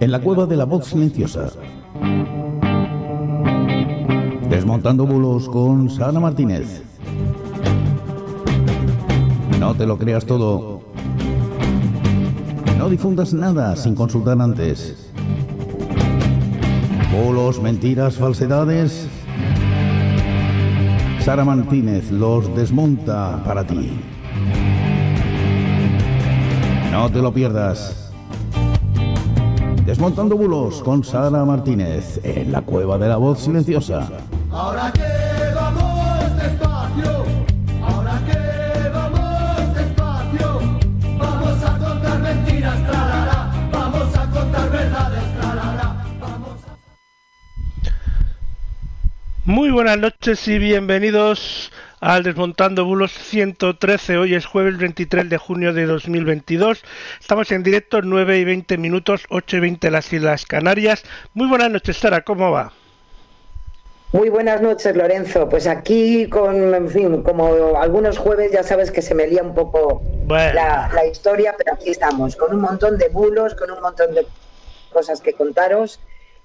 en la cueva de la voz silenciosa. Desmontando bulos con Sara Martínez. No te lo creas todo. No difundas nada sin consultar antes. Bulos, mentiras, falsedades. Sara Martínez los desmonta para ti. No te lo pierdas. Desmontando bulos con Sara Martínez en la cueva de la voz silenciosa. Ahora que vamos despacio, ahora que vamos despacio, vamos a contar mentiras, trarara, vamos a contar verdades, trarara, vamos a... Muy buenas noches y bienvenidos al Desmontando Bulos 113. Hoy es jueves 23 de junio de 2022. Estamos en directo 9 y 20 minutos, 8 y 20 las Islas Canarias. Muy buenas noches, Sara, ¿cómo va? Muy buenas noches, Lorenzo. Pues aquí, con, en fin, como algunos jueves ya sabes que se me lía un poco Bueno. la, la historia, pero aquí estamos, con un montón de bulos, con un montón de cosas que contaros.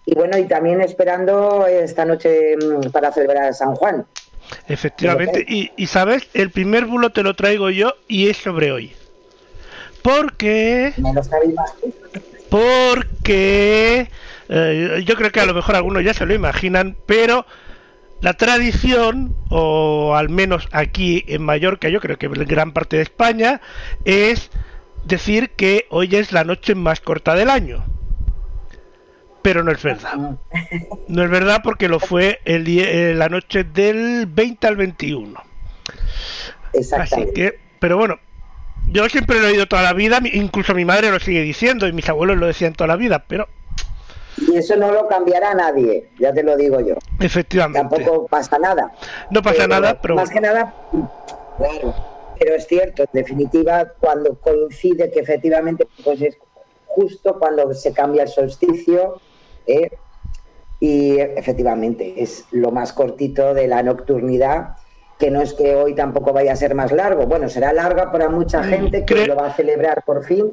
Y bueno, y también esperando esta noche mm, para celebrar San Juan. Efectivamente. Y, y sabes, el primer bulo te lo traigo yo y es sobre hoy. Porque... Me lo porque eh, yo creo que a lo mejor algunos ya se lo imaginan, pero la tradición, o al menos aquí en Mallorca, yo creo que en gran parte de España, es decir que hoy es la noche más corta del año. Pero no es verdad. No es verdad porque lo fue el día- eh, la noche del 20 al 21. Así que, pero bueno, yo siempre lo he oído toda la vida, incluso mi madre lo sigue diciendo y mis abuelos lo decían toda la vida, pero Y eso no lo cambiará nadie, ya te lo digo yo. efectivamente. Tampoco pasa nada. No pasa nada, pero más que nada, claro, pero es cierto, en definitiva, cuando coincide que efectivamente pues es justo cuando se cambia el solsticio, ¿eh? y efectivamente es lo más cortito de la nocturnidad, que no es que hoy tampoco vaya a ser más largo, bueno, será larga para mucha Mm, gente que lo va a celebrar por fin,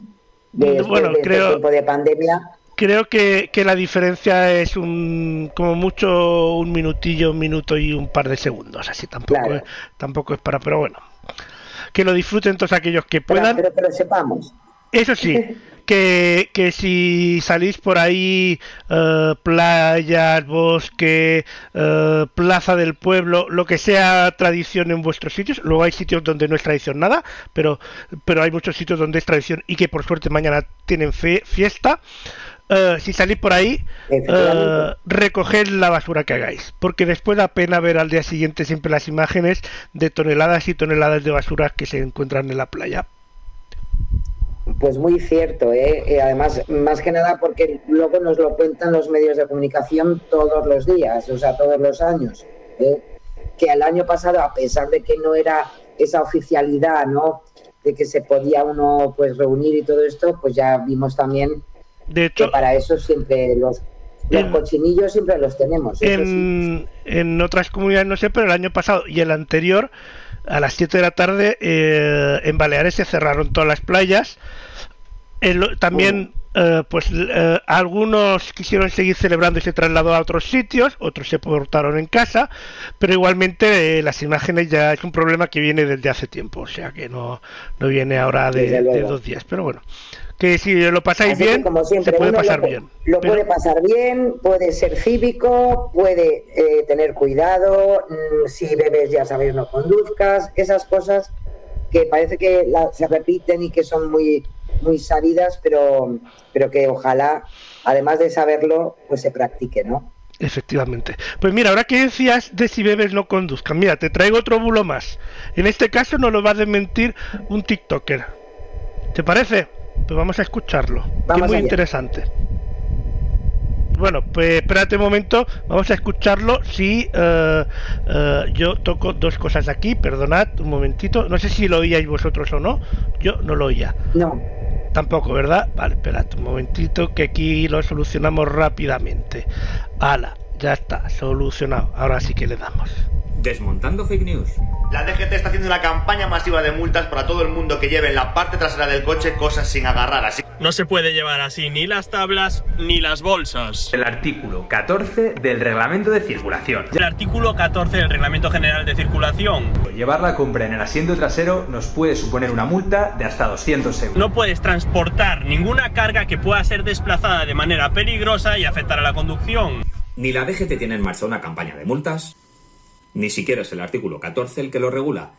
después Bueno, de este creo- tiempo de pandemia. Creo que, que la diferencia es un como mucho un minutillo, un minuto y un par de segundos, así tampoco Claro. es, tampoco es para, pero bueno. Que lo disfruten todos aquellos que Pero, puedan. pero que lo sepamos. Eso sí, que, que si salís por ahí, eh, playas, bosque, eh, plaza del pueblo, lo que sea tradición en vuestros sitios, luego hay sitios donde no es tradición nada, pero, pero hay muchos sitios donde es tradición y que por suerte mañana tienen fe- fiesta. Eh, si salís por ahí, recoged la basura que hagáis, porque después da pena ver al día siguiente siempre las imágenes de toneladas y toneladas de basura que se encuentran en la playa. Pues muy cierto, ¿eh? Y además, más que nada porque luego nos lo cuentan los medios de comunicación todos los días, o sea, todos los años. ¿eh? Que el año pasado, a pesar de que no era esa oficialidad, ¿no? De que se podía uno pues reunir y todo esto, pues ya vimos también De que para eso siempre los, los En- cochinillos siempre los tenemos. sí. en, en otras comunidades no sé, pero el año pasado y el anterior, a las 7 de la tarde, eh, en Baleares se cerraron todas las playas. También, eh, pues eh, algunos quisieron seguir celebrando y se trasladó a otros sitios, otros se portaron en casa, pero igualmente eh, las imágenes ya es un problema que viene desde hace tiempo, o sea que no, no viene ahora de, dos días, pero bueno. Que si lo pasáis Así bien, como siempre, se puede pasar lo, bien. Lo pero- puede pasar bien, puede ser cívico, puede tener cuidado, mm, si bebes ya sabes no conduzcas, esas cosas que parece que la- se repiten y que son muy muy sabidas, pero pero que ojalá, además de saberlo, pues se practique, ¿no? Efectivamente. Pues mira, ahora que decías de si bebes no conduzcan, mira, te traigo otro bulo más. En este caso no lo va a desmentir un TikToker. ¿Te parece? Pues vamos a escucharlo. Vamos es muy allá. interesante. Bueno, pues espérate un momento, vamos a escucharlo. Si eh, eh, yo toco dos cosas aquí, perdonad un momentito. No sé si lo oíais vosotros o no. Yo no lo oía. No, Tampoco, ¿verdad? Vale, esperad un momentito que aquí lo solucionamos rápidamente. Ala, ya está, solucionado. Ahora sí que le damos. Desmontando fake news. La DGT está haciendo una campaña masiva de multas para todo el mundo que lleve en la parte trasera del coche cosas sin agarrar. Así No se puede llevar así ni las tablas ni las bolsas. El artículo 14 del reglamento de circulación. El artículo 14 del reglamento general de circulación. Llevar la compra en el asiento trasero nos puede suponer una multa de hasta 200 euros. No puedes transportar ninguna carga que pueda ser desplazada de manera peligrosa y afectar a la conducción. Ni la DGT tiene en marcha una campaña de multas, ni siquiera es el artículo 14 el que lo regula,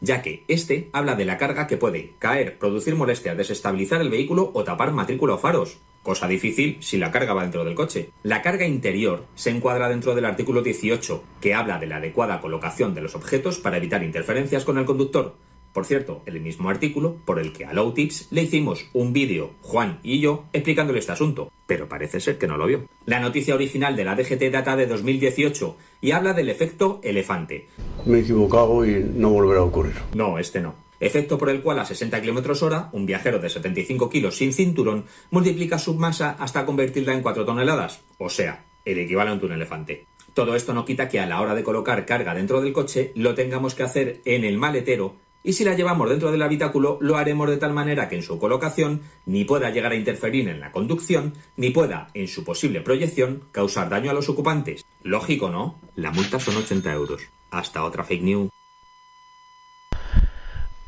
ya que este habla de la carga que puede caer, producir molestia, desestabilizar el vehículo o tapar matrícula o faros, cosa difícil si la carga va dentro del coche. La carga interior se encuadra dentro del artículo 18, que habla de la adecuada colocación de los objetos para evitar interferencias con el conductor. Por cierto, el mismo artículo por el que a Low Tips le hicimos un vídeo, Juan y yo, explicándole este asunto, pero parece ser que no lo vio. La noticia original de la DGT data de 2018 y habla del efecto elefante. Me he equivocado y no volverá a ocurrir. No, este no. Efecto por el cual a 60 km hora, un viajero de 75 kilos sin cinturón multiplica su masa hasta convertirla en 4 toneladas, o sea, el equivalente a un elefante. Todo esto no quita que a la hora de colocar carga dentro del coche lo tengamos que hacer en el maletero y si la llevamos dentro del habitáculo lo haremos de tal manera que en su colocación ni pueda llegar a interferir en la conducción, ni pueda, en su posible proyección, causar daño a los ocupantes. Lógico, ¿no? La multa son 80 euros. Hasta otra fake news.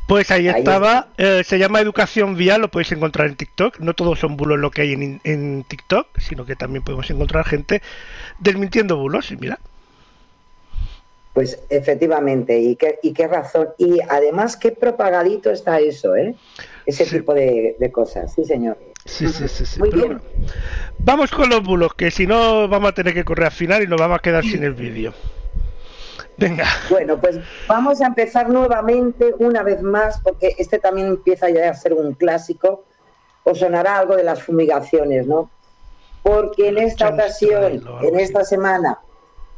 Pues ahí, Ahí estaba, eh, se llama Educación Vial, lo podéis encontrar en TikTok. No todos son bulos lo que hay en, en TikTok, sino que también podemos encontrar gente desmintiendo bulos. Y mira, Pues efectivamente, y qué, y qué razón. Y además, qué propagadito está eso, ¿eh? Ese Sí. tipo de, de cosas, sí, señor. sí, sí, sí. sí. Muy Pero bien. bueno, vamos con los bulos, que si no vamos a tener que correr al final y nos vamos a quedar sin el vídeo. Venga, Bueno, pues vamos a empezar nuevamente, una vez más, porque este también empieza ya a ser un clásico. Os sonará algo de las fumigaciones, ¿no? Porque en esta ocasión, o en esta semana,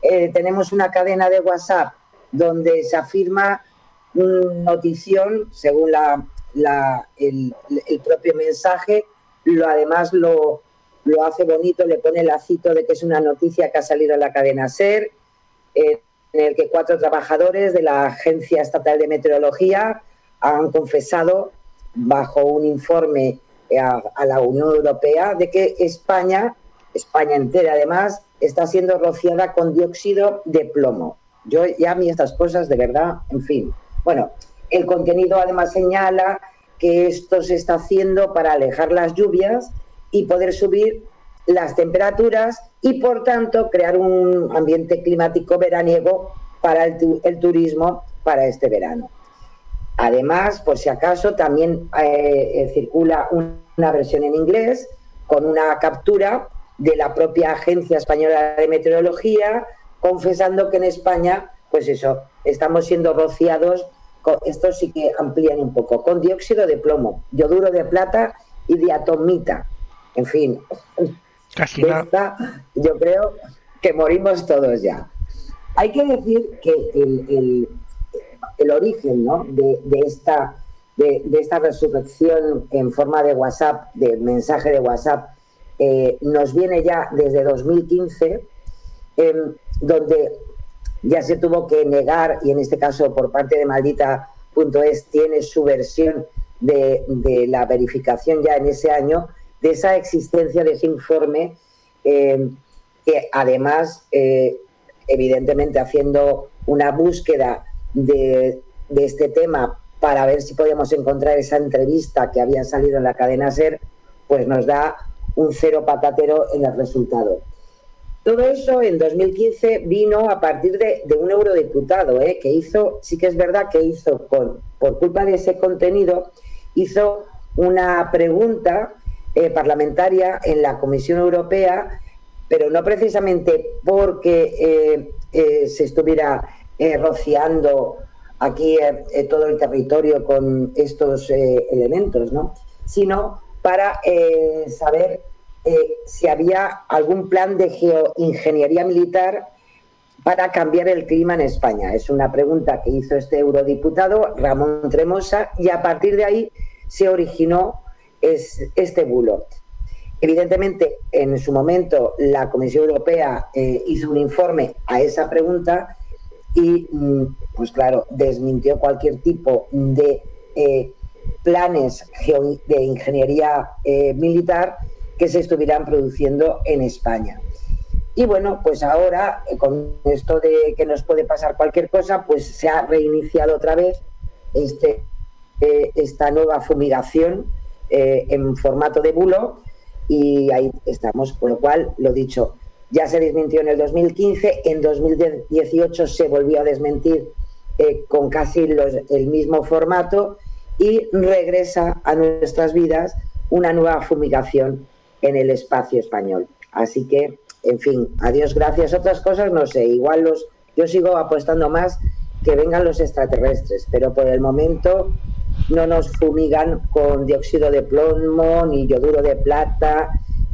eh, tenemos una cadena de WhatsApp donde se afirma una notición, según la, la- el, propio mensaje, lo además lo, lo hace bonito, le pone el lacito de que es una noticia que ha salido en la cadena SER, eh, en el que cuatro trabajadores de la Agencia Estatal de Meteorología han confesado, bajo un informe a la Unión Europea, de que España, España entera además, está siendo rociada con dióxido de plomo. Yo ya a mí estas cosas, de verdad, en fin. Bueno, el contenido además señala que esto se está haciendo para alejar las lluvias y poder subir las temperaturas y por tanto crear un ambiente climático veraniego para el, tu- el turismo para este verano. Además, por si acaso, también eh, eh, circula un- una versión en inglés con una captura de la propia Agencia Española de Meteorología confesando que en España, pues eso, estamos siendo rociados, con, esto sí que amplían un poco, con dióxido de plomo, yoduro de plata y diatomita. En fin, casi de esta yo creo que morimos todos ya. Hay que decir que el, el- el origen ¿no? de, de esta, de, de esta resurrección en forma de WhatsApp, de mensaje de WhatsApp, eh, nos viene ya desde 2015, em, donde ya se tuvo que negar, y en este caso por parte de maldita.es tiene su versión de, de la verificación ya en ese año, de esa existencia de ese informe, eh, que además, eh, evidentemente haciendo una búsqueda de, de este tema para ver si podíamos encontrar esa entrevista que había salido en la cadena SER, pues nos da un cero patatero en el resultado. Todo eso en 2015 vino a partir de, un eurodiputado, ¿eh? que hizo, sí que es verdad que hizo, con, por culpa de ese contenido, hizo una pregunta eh, parlamentaria en la Comisión Europea, pero no precisamente porque eh, se estuviera rociando aquí todo el territorio con estos elementos, ¿no? sino para eh, saber eh, si había algún plan de geoingeniería militar para cambiar el clima en España. Es una pregunta que hizo este eurodiputado, Ramón Tremosa, y a partir de ahí se originó es, este bulo. Evidentemente, en su momento, la Comisión Europea eh, hizo un informe a esa pregunta y, mm, pues claro, desmintió cualquier tipo de planes de ingeniería eh, militar que se estuvieran produciendo en España. Y bueno, pues ahora, eh, con esto de que nos puede pasar cualquier cosa, pues se ha reiniciado otra vez este, eh, esta nueva fumigación en formato de bulo y ahí estamos. Con lo cual, lo dicho, ya se desmintió en el 2015, en 2018 se volvió a desmentir con casi el mismo formato y regresa a nuestras vidas una nueva fumigación en el espacio español. Así que, en fin, adiós, gracias. Otras cosas no sé, igual los, yo sigo apostando más que vengan los extraterrestres, pero por el momento no nos fumigan con dióxido de plomo, ni yoduro de plata,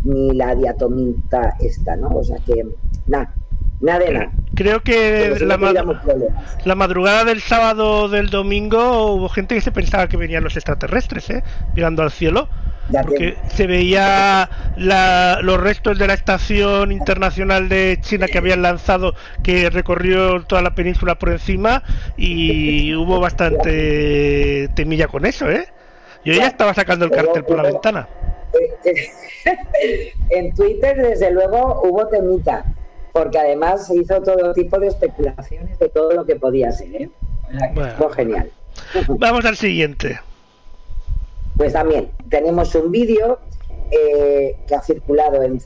ni la diatomita esta, ¿no? O sea que, nada, nada de nada. Creo que la, madrugada del sábado del domingo hubo gente que se pensaba que venían los extraterrestres, ¿eh? Mirando al cielo. Ya Porque se veía la- los restos de la estación internacional de China que habían lanzado, que recorrió toda la península por encima y hubo bastante temilla con eso, ¿eh? Yo ya estaba sacando el cartel por la ventana. en Twitter, desde luego, hubo temita, porque además se hizo todo tipo de especulaciones de todo lo que podía ser, ¿eh? Bueno. estuvo genial. Vamos al siguiente. Pues también tenemos un vídeo eh, que ha circulado en,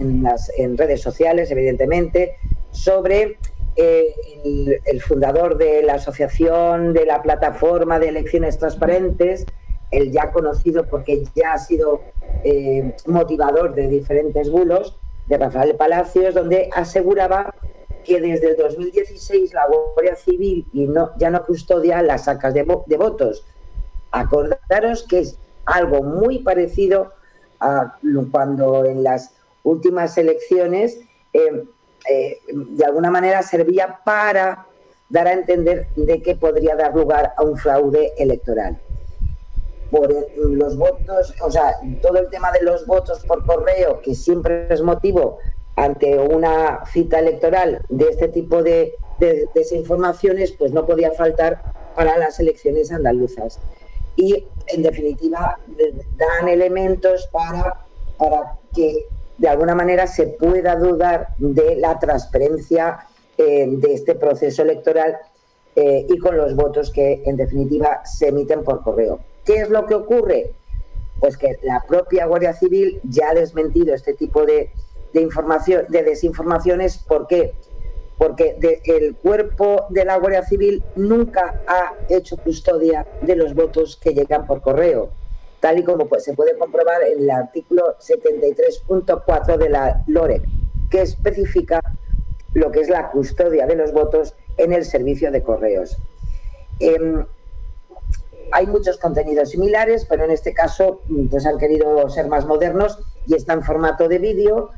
en las, en redes sociales, evidentemente, sobre eh, el, el fundador de la asociación de la plataforma de elecciones transparentes, el ya conocido porque ya ha sido eh, motivador de diferentes bulos, de Rafael Palacios, donde aseguraba que desde el 2016 la Guardia Civil ya no custodia las sacas de, vo- de votos, acordaros que es algo muy parecido a cuando en las últimas elecciones eh, eh, de alguna manera servía para dar a entender de que podría dar lugar a un fraude electoral. Por los votos, o sea, todo el tema de los votos por correo, que siempre es motivo ante una cita electoral de este tipo de, de desinformaciones, pues no podía faltar para las elecciones andaluzas y en definitiva de- dan elementos para, para que de alguna manera se pueda dudar de la transparencia eh, de este proceso electoral eh, y con los votos que en definitiva se emiten por correo. ¿Qué es lo que ocurre? Pues que la propia Guardia Civil ya ha desmentido este tipo de, de información, de desinformaciones. ¿Por qué? Porque el cuerpo de la Guardia Civil nunca ha hecho custodia de los votos que llegan por correo, tal y como pues, se puede comprobar en el artículo 73.4 de la LOREC, que especifica lo que es la custodia de los votos en el servicio de correos. Em, hay muchos contenidos similares, pero en este caso mm, pues han querido ser más modernos y está en formato de vídeo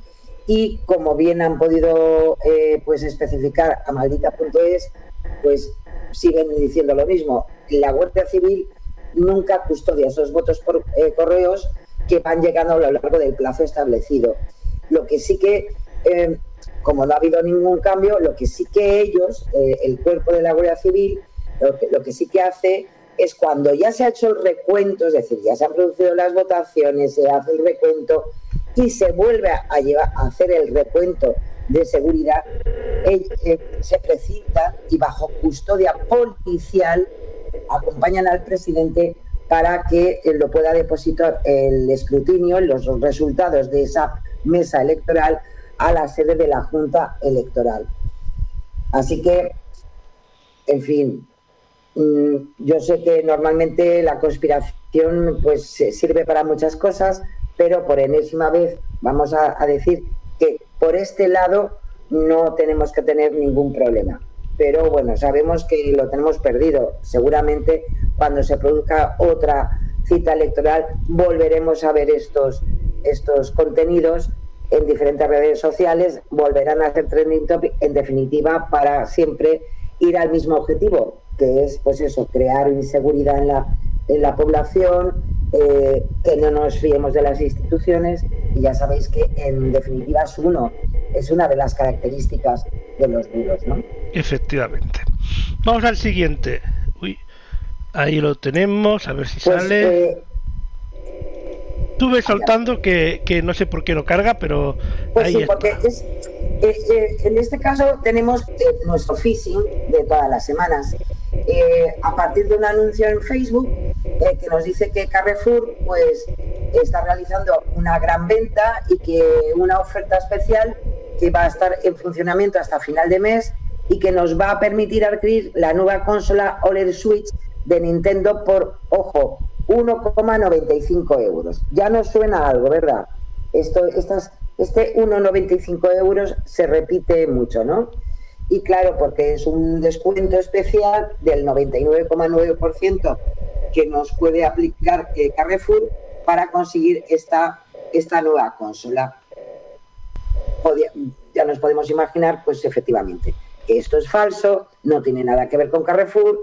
y como bien han podido eh, pues especificar a maldita.es, pues siguen diciendo lo mismo. La Guardia Civil nunca custodia esos votos por eh, correos que van llegando a lo largo del plazo establecido. Lo que sí que, eh, como no ha habido ningún cambio, lo que sí que ellos, eh, el cuerpo de la Guardia Civil, lo que, lo que sí que hace es cuando ya se ha hecho el recuento, es decir, ya se han producido las votaciones, se hace el recuento y se vuelve a, hacer el recuento de seguridad, eh, eh, se precipitan y bajo custodia policial acompañan al presidente para que eh, lo pueda depositar el escrutinio, los resultados de esa mesa electoral a la sede de la Junta Electoral. Así que, en fin, yo sé que normalmente la conspiración pues sirve para muchas cosas, pero por enésima vez vamos a, a decir que por este lado no tenemos que tener ningún problema. Pero bueno, sabemos que lo tenemos perdido. Seguramente cuando se produzca otra cita electoral volveremos a ver estos, estos contenidos en diferentes redes sociales, volverán a ser trending topic, en definitiva, para siempre ir al mismo objetivo, que es, pues eso, crear inseguridad en la, en la población, eh, que no nos fiemos de las instituciones, y ya sabéis que, en definitiva, es uno, es una de las características de los duros, ¿no? Efectivamente. Vamos al siguiente. Uy, ahí lo tenemos, a ver si Pues, sale. eh, Estuve soltando que, que no sé por qué no carga, pero Pues ahí sí, está. porque es, en este caso tenemos eh, nuestro phishing de todas las semanas. Eh, a partir de un anuncio en Facebook eh, que nos dice que Carrefour pues está realizando una gran venta y que una oferta especial que va a estar en funcionamiento hasta final de mes y que nos va a permitir adquirir la nueva consola OLED Switch de Nintendo por, ojo, 1,95 euros. Ya nos suena algo, ¿verdad? Esto, estas, este 1,95 euros se repite mucho, ¿no? Y claro, porque es un descuento especial del 99,9% que nos puede aplicar eh, Carrefour para conseguir esta, esta nueva consola. Ya nos podemos imaginar, pues efectivamente, que esto es falso, no tiene nada que ver con Carrefour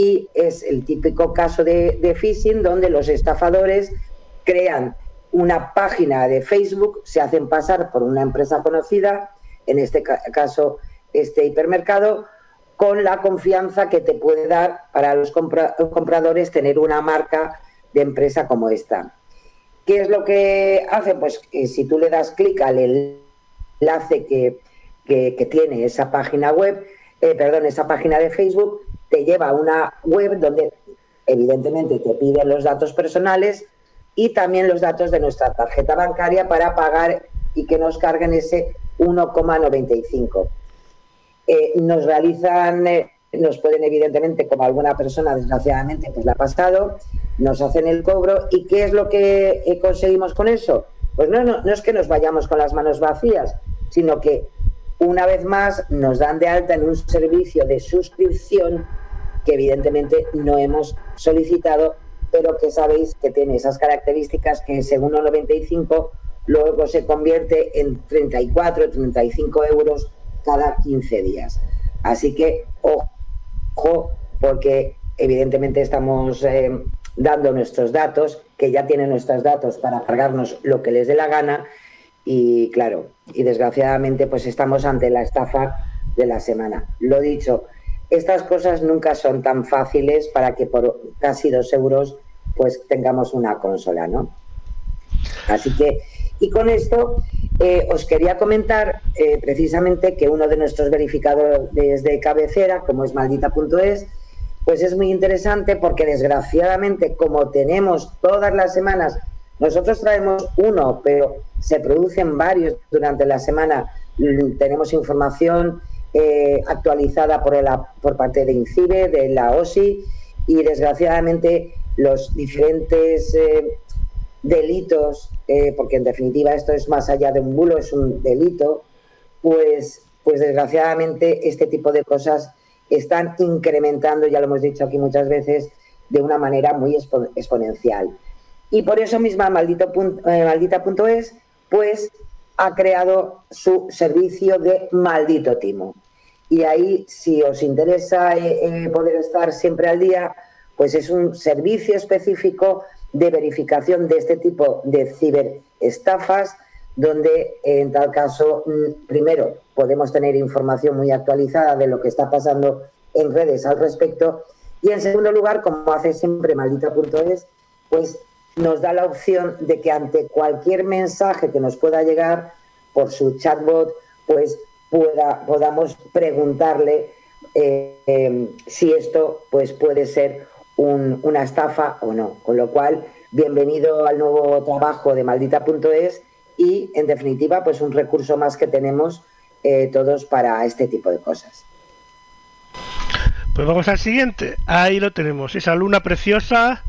y es el típico caso de, phishing donde los estafadores crean una página de Facebook, se hacen pasar por una empresa conocida, en este ca- caso este hipermercado, con la confianza que te puede dar para los compra- compradores tener una marca de empresa como esta. ¿Qué es lo que hace? Pues que si tú le das clic al enlace que, que- que tiene esa página web, eh, perdón, esa página de Facebook, te lleva a una web donde evidentemente te piden los datos personales y también los datos de nuestra tarjeta bancaria para pagar y que nos carguen ese 1,95. Eh, nos realizan, eh, nos pueden evidentemente, como alguna persona desgraciadamente pues la ha pasado, nos hacen el cobro y ¿qué es lo que eh, conseguimos con eso? Pues no, no, no es que nos vayamos con las manos vacías, sino que una vez más nos dan de alta en un servicio de suscripción que evidentemente no hemos solicitado, pero que sabéis que tiene esas características que según 1,95 luego se convierte en 34, 35 euros cada 15 días. Así que ojo, porque evidentemente estamos eh, dando nuestros datos, que ya tienen nuestros datos para cargarnos lo que les dé la gana y claro, y desgraciadamente pues estamos ante la estafa de la semana. Lo dicho, estas cosas nunca son tan fáciles para que por casi dos euros pues tengamos una consola, ¿no? Así que, y con esto eh, os quería comentar eh, precisamente que uno de nuestros verificadores de cabecera, como es maldita.es, pues es muy interesante porque desgraciadamente como tenemos todas las semanas, nosotros traemos uno, pero se producen varios durante la semana, mm, tenemos información eh, actualizada por, la, por parte de INCIBE, de la OSI, y desgraciadamente los diferentes eh, delitos, eh, porque en definitiva esto es más allá de un bulo, es un delito, pues, pues desgraciadamente este tipo de cosas están incrementando, ya lo hemos dicho aquí muchas veces, de una manera muy expo- exponencial. Y por eso misma maldito pun- eh, maldita.es pues ha creado su servicio de maldito timo. Y ahí, si os interesa eh, eh, poder estar siempre al día, pues es un servicio específico de verificación de este tipo de ciberestafas, donde en tal caso, mm, primero, podemos tener información muy actualizada de lo que está pasando en redes al respecto, y en segundo lugar, como hace siempre maldita.es, pues nos da la opción de que ante cualquier mensaje que nos pueda llegar por su chatbot, pues podamos preguntarle eh, eh, si esto pues puede ser un- una estafa o no. Con lo cual, bienvenido al nuevo trabajo de maldita.es y, en definitiva, pues un recurso más que tenemos eh, todos para este tipo de cosas. Pues vamos al siguiente. Ahí lo tenemos. Esa luna preciosa.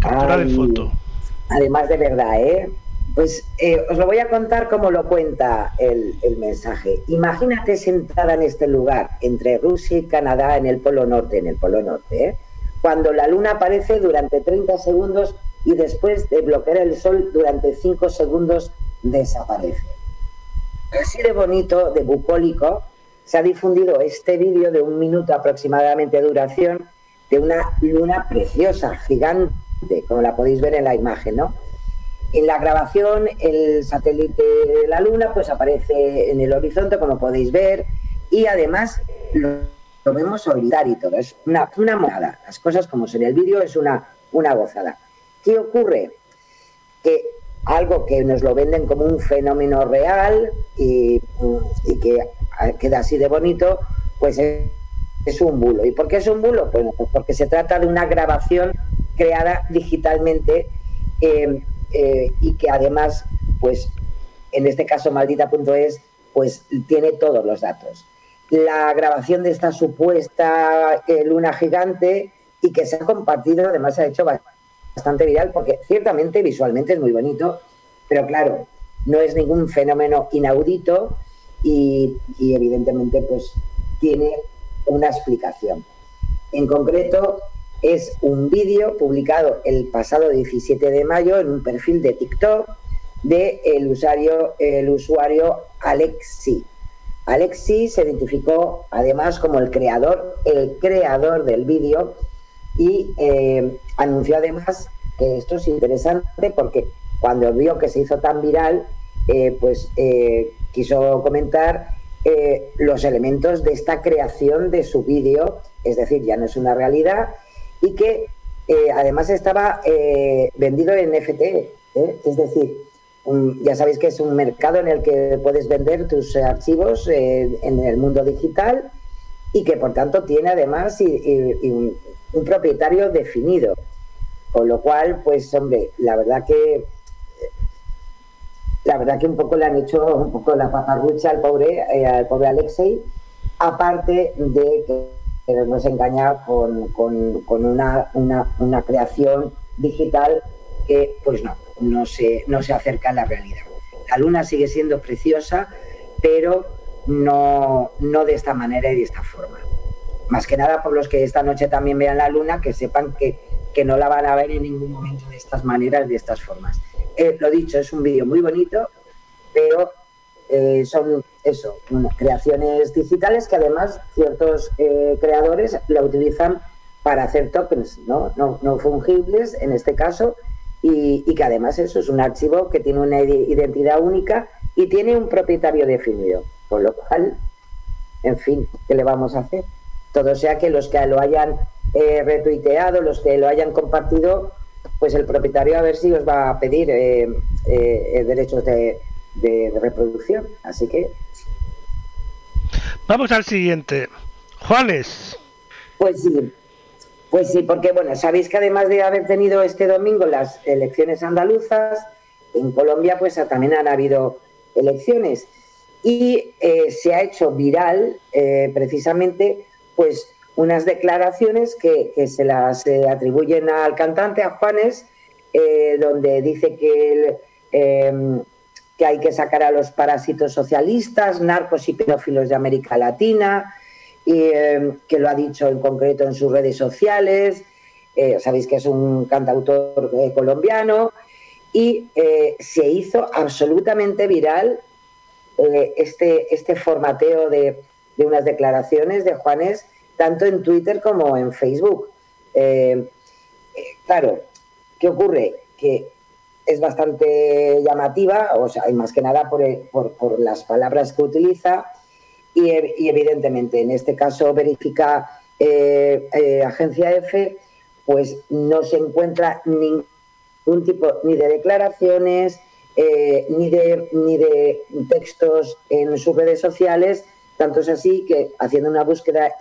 Captura de foto. Además de verdad, ¿eh? Pues eh, os lo voy a contar como lo cuenta el, el mensaje. Imagínate sentada en este lugar, entre Rusia y Canadá, en el Polo Norte, en el Polo Norte, ¿eh? cuando la luna aparece durante 30 segundos y después de bloquear el sol durante 5 segundos desaparece. Así de bonito, de bucólico, se ha difundido este vídeo de un minuto aproximadamente de duración de una luna preciosa, gigante, como la podéis ver en la imagen, ¿no? en la grabación el satélite de la Luna pues aparece en el horizonte, como podéis ver, y además lo, vemos orbitar y todo. Es una, una monada. Las cosas como son. El vídeo es una, una gozada. ¿Qué ocurre? Que algo que nos lo venden como un fenómeno real y, que queda así de bonito, pues es, es un bulo. ¿Y por qué es un bulo? Pues porque se trata de una grabación creada digitalmente eh, eh, y que además, pues en este caso maldita.es, pues tiene todos los datos. La grabación de esta supuesta eh, luna gigante y que se ha compartido, además se ha hecho bastante viral porque ciertamente visualmente es muy bonito, pero claro, no es ningún fenómeno inaudito y, y evidentemente pues tiene una explicación. En concreto, es un vídeo publicado el pasado 17 de mayo en un perfil de TikTok de el usuario, el usuario Alexi. Alexi se identificó además como el creador, el creador del vídeo y eh, anunció además que esto es interesante porque cuando vio que se hizo tan viral, eh, pues eh, quiso comentar los elementos de esta creación de su vídeo, es decir, ya no es una realidad, y que eh, además estaba eh, vendido en NFT, ¿eh? es decir, ya sabéis que es un mercado en el que puedes vender tus archivos eh, en el mundo digital y que por tanto tiene además un, propietario definido. Con lo cual, pues hombre, la verdad que la verdad que un poco le han hecho un poco la paparrucha al pobre, al pobre Alexei, aparte de que nos engaña con, con, con una, una, una, creación digital que pues no, no se, no se acerca a la realidad. La luna sigue siendo preciosa, pero no, no de esta manera y de esta forma. Más que nada por los que esta noche también vean la luna, que sepan que, que no la van a ver en ningún momento de estas maneras, de estas formas eh, lo dicho, es un vídeo muy bonito, pero eh, son eso, creaciones digitales que además ciertos eh, creadores la utilizan para hacer tokens ¿no? No, no fungibles en este caso y, que además eso es un archivo que tiene una identidad única y tiene un propietario definido, con lo cual, en fin, ¿qué le vamos a hacer? Todo sea que los que lo hayan eh, retuiteado, los que lo hayan compartido, pues el propietario a ver si os va a pedir derechos de, de, de, reproducción. Así que. Vamos al siguiente. Juanes. Pues sí. Pues sí, porque bueno, sabéis que además de haber tenido este domingo las elecciones andaluzas, en Colombia pues también han habido elecciones y eh, se ha hecho viral eh, precisamente pues unas declaraciones que, que se las eh, atribuyen al cantante, a Juanes, donde dice que, el, eh, que hay que sacar a los parásitos socialistas, narcos y pedófilos de América Latina, y que lo ha dicho en concreto en sus redes sociales. sabéis que es un cantautor colombiano y se hizo absolutamente viral este, este formateo de, de unas declaraciones de Juanes tanto en Twitter como en Facebook. Eh, eh, claro, ¿qué ocurre? Que es bastante llamativa, o sea, y más que nada por, por, las palabras que utiliza, y, y, evidentemente en este caso verifica eh, eh, Agencia F, pues no se encuentra ningún tipo ni de declaraciones, eh, ni, de, ni de textos en sus redes sociales. Tanto es así que haciendo una búsqueda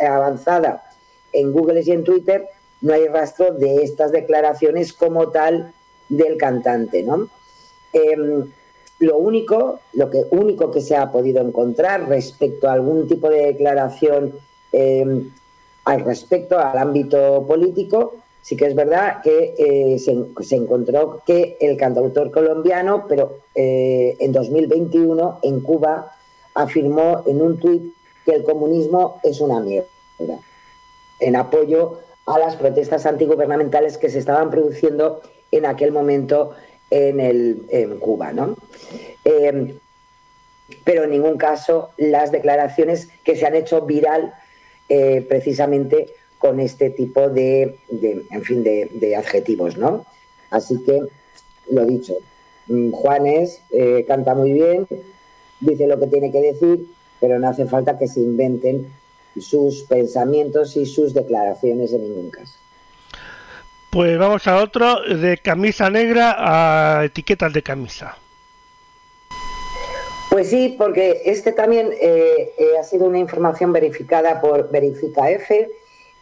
avanzada en Google y en Twitter, no hay rastro de estas declaraciones como tal del cantante, ¿no? Eh, lo único, lo que único que se ha podido encontrar respecto a algún tipo de declaración eh, al respecto al ámbito político, sí que es verdad que eh, se, se, encontró que el cantautor colombiano, pero eh, en 2021 en Cuba afirmó en un tuit que el comunismo es una mierda, en apoyo a las protestas antigubernamentales que se estaban produciendo en aquel momento en, el, en Cuba. ¿no? Eh, pero en ningún caso las declaraciones que se han hecho viral eh, precisamente con este tipo de, de en fin, de, de, adjetivos. ¿no? Así que lo dicho, mm, Juanes eh, canta muy bien, dice lo que tiene que decir, pero no hace falta que se inventen sus pensamientos y sus declaraciones en ningún caso. Pues vamos a otro, de camisa negra a etiquetas de camisa. Pues sí, porque este también eh, eh, ha sido una información verificada por Verifica F,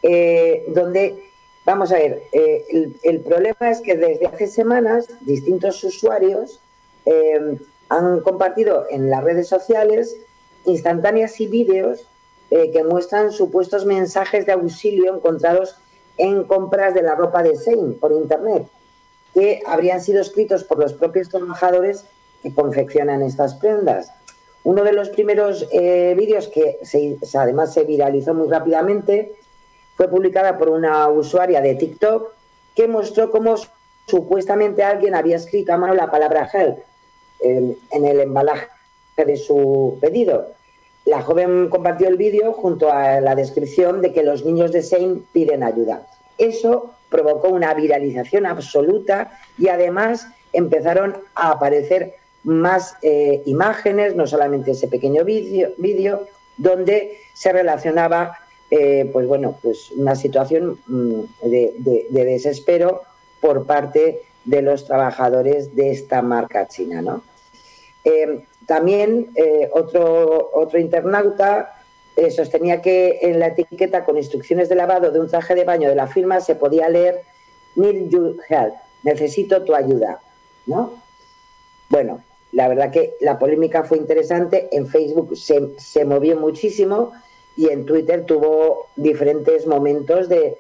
eh, donde, vamos a ver, el, el, problema es que desde hace semanas distintos usuarios han compartido en las redes sociales instantáneas y vídeos que muestran supuestos mensajes de auxilio encontrados en compras de la ropa de Sein por Internet, que habrían sido escritos por los propios trabajadores que confeccionan estas prendas. Uno de los primeros eh, vídeos que se, además se viralizó muy rápidamente fue publicada por una usuaria de TikTok que mostró cómo supuestamente alguien había escrito a mano la palabra help en, en el embalaje de su pedido. La joven compartió el vídeo junto a la descripción de que los niños de Sein piden ayuda. Eso provocó una viralización absoluta y además empezaron a aparecer más eh, imágenes, no solamente ese pequeño vídeo, donde se relacionaba eh, pues bueno, pues una situación mm, de, desespero por parte de los trabajadores de esta marca china. ¿no? Eh, también otro, otro internauta sostenía que en la etiqueta con instrucciones de lavado de un traje de baño de la firma se podía leer Need your help, necesito tu ayuda. ¿no? Bueno, la verdad que la polémica fue interesante, en Facebook se, movió muchísimo y en Twitter tuvo diferentes momentos de,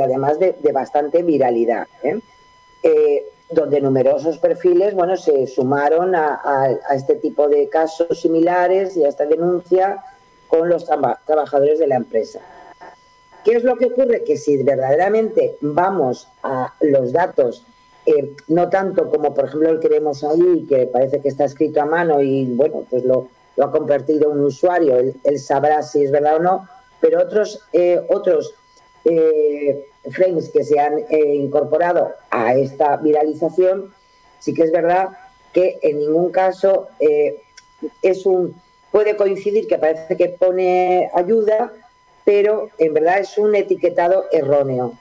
además de, bastante viralidad, ¿eh? Eh, donde numerosos perfiles bueno, se sumaron a, este tipo de casos similares y a esta denuncia con los trabajadores de la empresa. ¿Qué es lo que ocurre? Que si verdaderamente vamos a los datos eh, no tanto como por ejemplo el que vemos ahí, que parece que está escrito a mano y bueno, pues lo, ha convertido un usuario, él, sabrá si es verdad o no, pero otros, eh, otros eh, frames que se han incorporado a esta viralización, sí que es verdad que en ningún caso es un puede coincidir que parece que pone ayuda, pero en verdad es un etiquetado erróneo,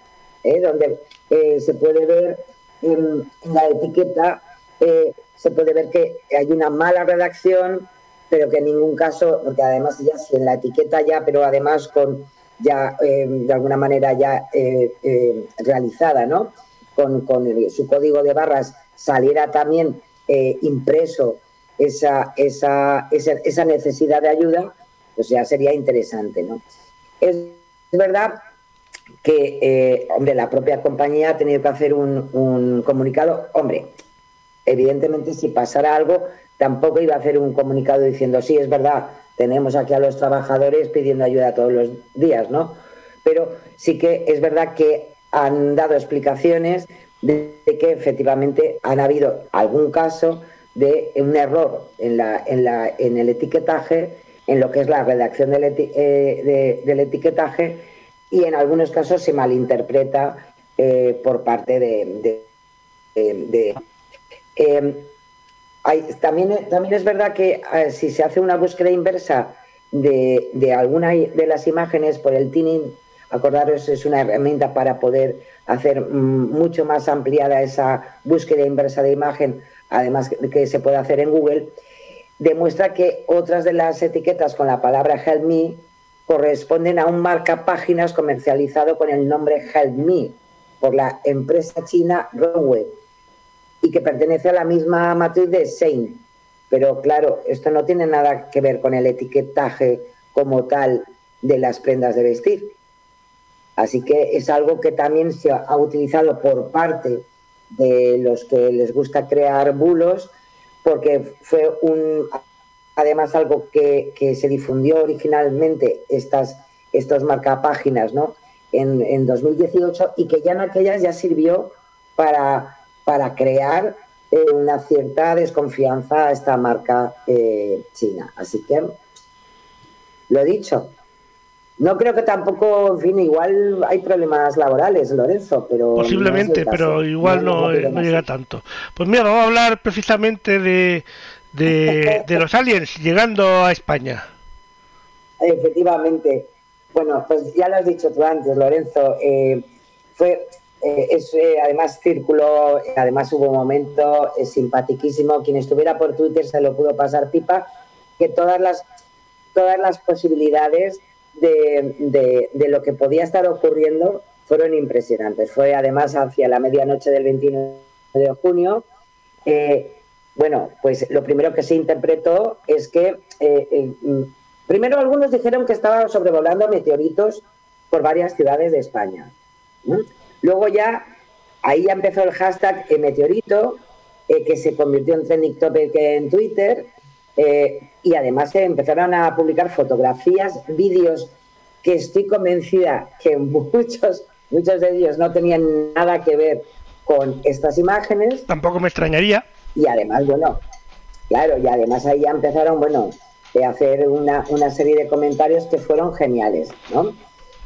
donde se puede ver en, la etiqueta eh, se puede ver que hay una mala redacción, pero que en ningún caso, porque además ya si en la etiqueta ya, pero además con ya eh, de alguna manera ya eh, realizada, ¿no? Con, su código de barras saliera también impreso esa, esa, esa, necesidad de ayuda, pues ya sería interesante, ¿no? Es verdad que, eh, hombre, la propia compañía ha tenido que hacer un, comunicado. Hombre, evidentemente si pasara algo, tampoco iba a hacer un comunicado diciendo, sí, es verdad, tenemos aquí a los trabajadores pidiendo ayuda todos los días, ¿no? Pero sí que es verdad que han dado explicaciones de que efectivamente han habido algún caso de un error en, la, en, la, en el etiquetaje, en lo que es la redacción del, eh, del etiquetaje, y en algunos casos se malinterpreta eh, por parte de... También, también es verdad que eh, si se hace una búsqueda inversa de, de alguna de las imágenes por el tinning, acordaros, es una herramienta para poder hacer mm, mucho más ampliada esa búsqueda inversa de imagen, además que se puede hacer en Google, demuestra que otras de las etiquetas con la palabra help me corresponden a un marca páginas comercializado con el nombre Help Me por la empresa china Runway y que pertenece a la misma matriz de Sein. Pero claro, esto no tiene nada que ver con el etiquetaje como tal de las prendas de vestir. Así que es algo que también se ha utilizado por parte de los que les gusta crear bulos, porque fue un además algo que, se difundió originalmente, estas, estos marcapáginas, ¿no? En, 2018 y que ya en aquellas ya sirvió para, para crear eh, una cierta desconfianza a esta marca eh, china. Así que, lo dicho. No creo que tampoco, en fin, igual hay problemas laborales, Lorenzo, pero... Posiblemente, pero igual no, no que llega tanto. Pues mira, vamos a hablar precisamente de, de, de los aliens llegando a España. Efectivamente. Bueno, pues ya lo has dicho tú antes, Lorenzo. eh, fue, eh, es, eh, además circuló, además hubo un momento eh, simpaticísimo. Quien estuviera por Twitter se lo pudo pasar pipa, que todas las, todas las posibilidades de, de- lo que podía estar ocurriendo fueron impresionantes. Fue además hacia la medianoche del 29 de junio. Bueno, pues lo primero que se interpretó es que, eh, mm, primero algunos dijeron que estaba sobrevolando meteoritos por varias ciudades de España. Luego ya, ahí ya empezó el hashtag meteorito, eh, que se convirtió en trending topic en Twitter, eh, y además se empezaron a publicar fotografías, vídeos que estoy convencida que muchos, muchos de ellos no tenían nada que ver con estas imágenes. Tampoco me extrañaría. Y además, bueno, claro, y además ahí ya empezaron, bueno, a hacer una, una serie de comentarios que fueron geniales, ¿no?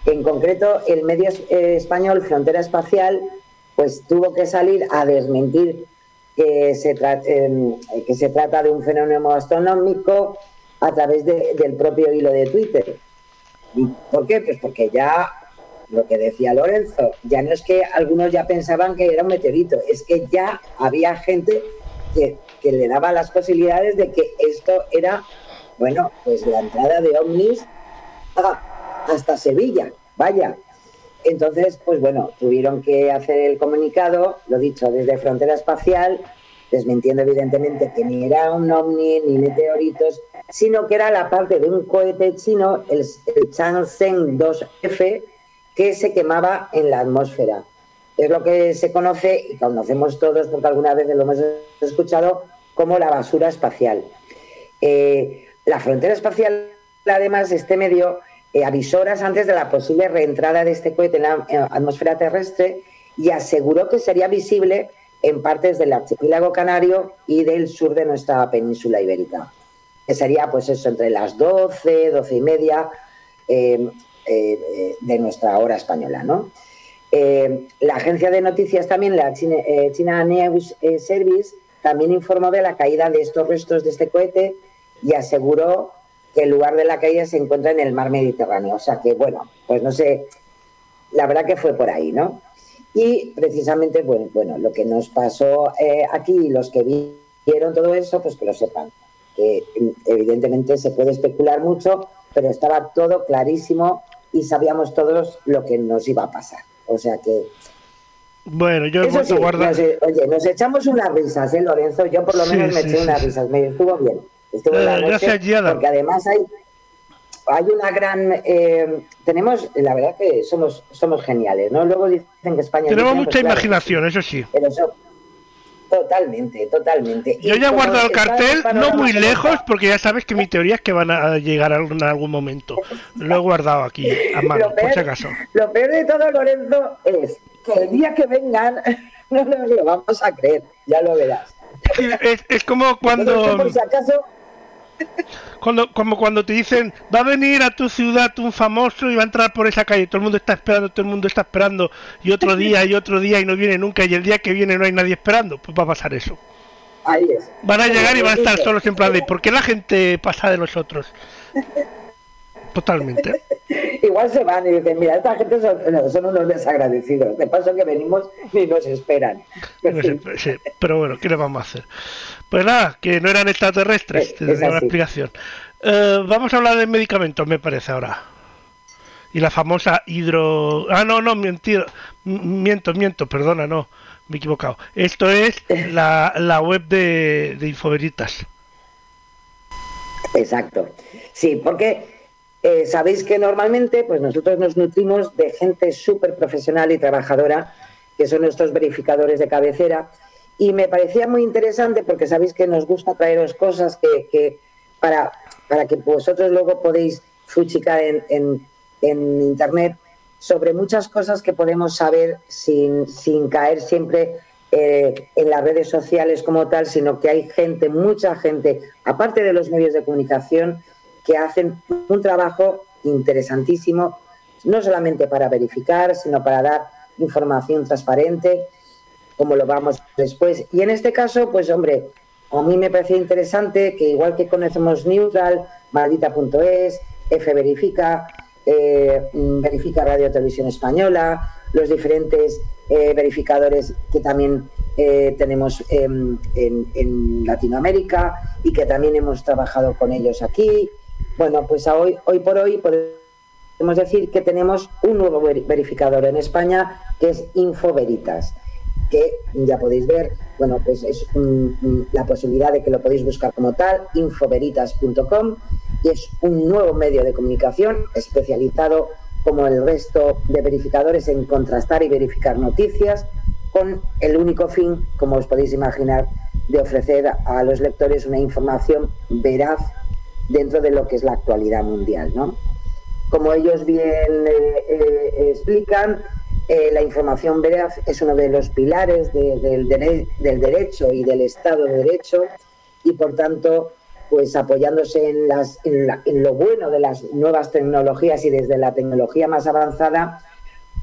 En concreto, el medio eh, español Frontera Espacial, pues tuvo que salir a desmentir que se, em, trata de un fenómeno astronómico a través de- del propio hilo de Twitter. ¿Y ¿Por qué? Pues porque ya, lo que decía Lorenzo, ya no es que algunos ya pensaban que era un meteorito, es que ya había gente que, que le daba las posibilidades de que esto era, bueno, pues la entrada de ovnis a- hasta Sevilla, vaya. Entonces, pues bueno, tuvieron que hacer el comunicado, lo dicho, desde Frontera Espacial, desmintiendo evidentemente que ni era un ovni ni meteoritos, sino que era la parte de un cohete chino, el, el Changsheng 2F, que se quemaba en la atmósfera. Es lo que se conoce y conocemos todos, porque alguna vez lo hemos escuchado, como la basura espacial. Eh, la frontera espacial, además, este medio eh, avisó horas antes de la posible reentrada de este cohete en la eh, atmósfera terrestre y aseguró que sería visible en partes del archipiélago canario y del sur de nuestra península ibérica. Que sería, pues eso, entre las 12, 12 y media eh, de nuestra hora española, ¿no? La agencia de noticias también, la China, China News Service, también informó de la caída de estos restos de este cohete y aseguró que el lugar de la caída se encuentra en el mar Mediterráneo. O sea que, bueno, pues no sé, la verdad que fue por ahí, ¿no? Y precisamente, bueno, bueno lo que nos pasó eh, aquí, los que vi- vieron todo eso, pues que lo sepan. Que mm, evidentemente se puede especular mucho, pero estaba todo clarísimo y sabíamos todos lo que nos iba a pasar. O sea que Bueno, yo he sí, guardar. nos, eh, oye, nos echamos unas risas, ¿eh, Lorenzo? Yo por lo Sí, menos me sí, eché unas risas, me estuvo bien. Estuvo en la Eh, noche, gracias, Giada. porque además hay, hay una gran... eh, tenemos, la verdad que somos somos geniales, ¿no? Luego dicen que España... es Tenemos mucha pues claro imaginación, eso sí. pero eso, totalmente, totalmente. Yo Y ya guardado el cartel, no muy lejos, porque ya sabes que mi teoría es que van a llegar a- en algún momento. Lo he guardado aquí, a mano, por si acaso. lo peor de todo, Lorenzo, es que el día que vengan no nos lo vamos a creer, ya lo verás. Es, es como Entonces, cuando, por si acaso, cuando, como cuando te dicen, va a venir a tu ciudad un famoso y va a entrar por esa calle. Todo el mundo está esperando, todo el mundo está esperando. Y otro día, y otro día, y no viene nunca. Y el día que viene no hay nadie esperando. Pues va a pasar eso. ahí es. Van a llegar y van a estar solos en plan de, ¿por qué la gente pasa de nosotros? Totalmente. Igual se van y dicen, mira, esta gente son, no, son unos desagradecidos. De paso que venimos ni nos esperan. No sí, pero bueno, ¿qué le vamos a hacer? Pues nada, que no eran extraterrestres, Eh, te una explicación. Eh, vamos a hablar de medicamentos, me parece ahora. Y la famosa hidro... Ah, no, no, mentira. Miento, miento, perdona, no. Me he equivocado. Esto es la, la web de, de Infoveritas. Exacto. Sí, porque eh, sabéis que normalmente pues nosotros nos nutrimos de gente súper profesional y trabajadora, que son nuestros verificadores de cabecera. Y me parecía muy interesante porque sabéis que nos gusta traeros cosas que, para, para que vosotros luego podéis fuchicar en, en, en internet sobre muchas cosas que podemos saber sin, sin caer siempre eh, en las redes sociales como tal, sino que hay gente, mucha gente, aparte de los medios de comunicación, que hacen un trabajo interesantísimo, no solamente para verificar, sino para dar información transparente, como lo vamos después. Y en este caso, pues hombre, a mí me parece interesante que igual que conocemos Neutral, Maldita.es, F Verifica, eh, Verifica Radio Televisión Española, los diferentes eh, verificadores que también eh, tenemos en, en, Latinoamérica y que también hemos trabajado con ellos aquí. Bueno, pues hoy, por hoy podemos decir que tenemos un nuevo verificador en España que es Infoveritas que ya podéis ver, bueno, pues es la posibilidad de que lo podéis buscar como tal, infoveritas.com, y es un nuevo medio de comunicación especializado como el resto de verificadores en contrastar y verificar noticias con el único fin, como os podéis imaginar, de ofrecer a los lectores una información veraz dentro de lo que es la actualidad mundial. ¿no? Como ellos bien eh, eh, explican, eh, la información veraz es uno de los pilares del, del derecho y del Estado de Derecho y, por tanto, pues apoyándose en, en, lo bueno de las nuevas tecnologías y desde la tecnología más avanzada,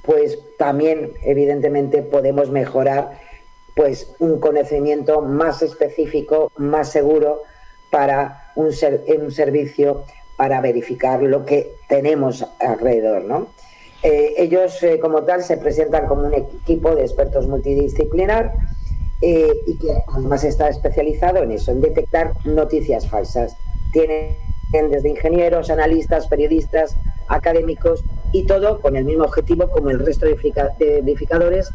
pues también evidentemente podemos mejorar pues un conocimiento más específico, más seguro para un, un servicio para verificar lo que tenemos alrededor, ¿no? Eh, ellos eh, como tal se presentan como un equipo de expertos multidisciplinar eh, y que además está especializado en eso, en detectar noticias falsas. Tienen desde ingenieros, analistas, periodistas, académicos y todo con el mismo objetivo como el resto de verificadores,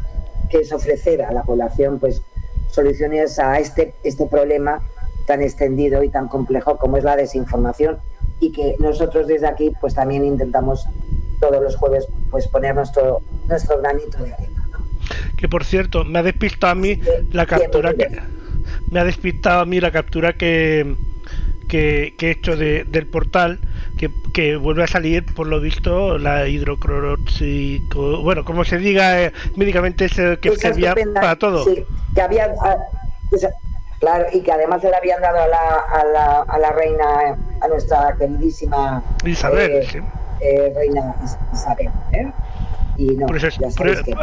que es ofrecer a la población pues soluciones a este, este problema tan extendido y tan complejo como es la desinformación y que nosotros desde aquí pues también intentamos todos los jueves pues poner nuestro, nuestro granito de arena. Que por cierto, me ha despistado a mí la captura que me ha despistado a mí la captura que que, he hecho de, del portal que, que, vuelve a salir por lo visto la hidrocloroxico bueno como se diga eh, médicamente es el que servía para todo sí, que había ah, claro y que además le habían dado a la, a la, a la reina a nuestra queridísima Isabel eh, sí. eh, reina Isabel. Y no, eso, que...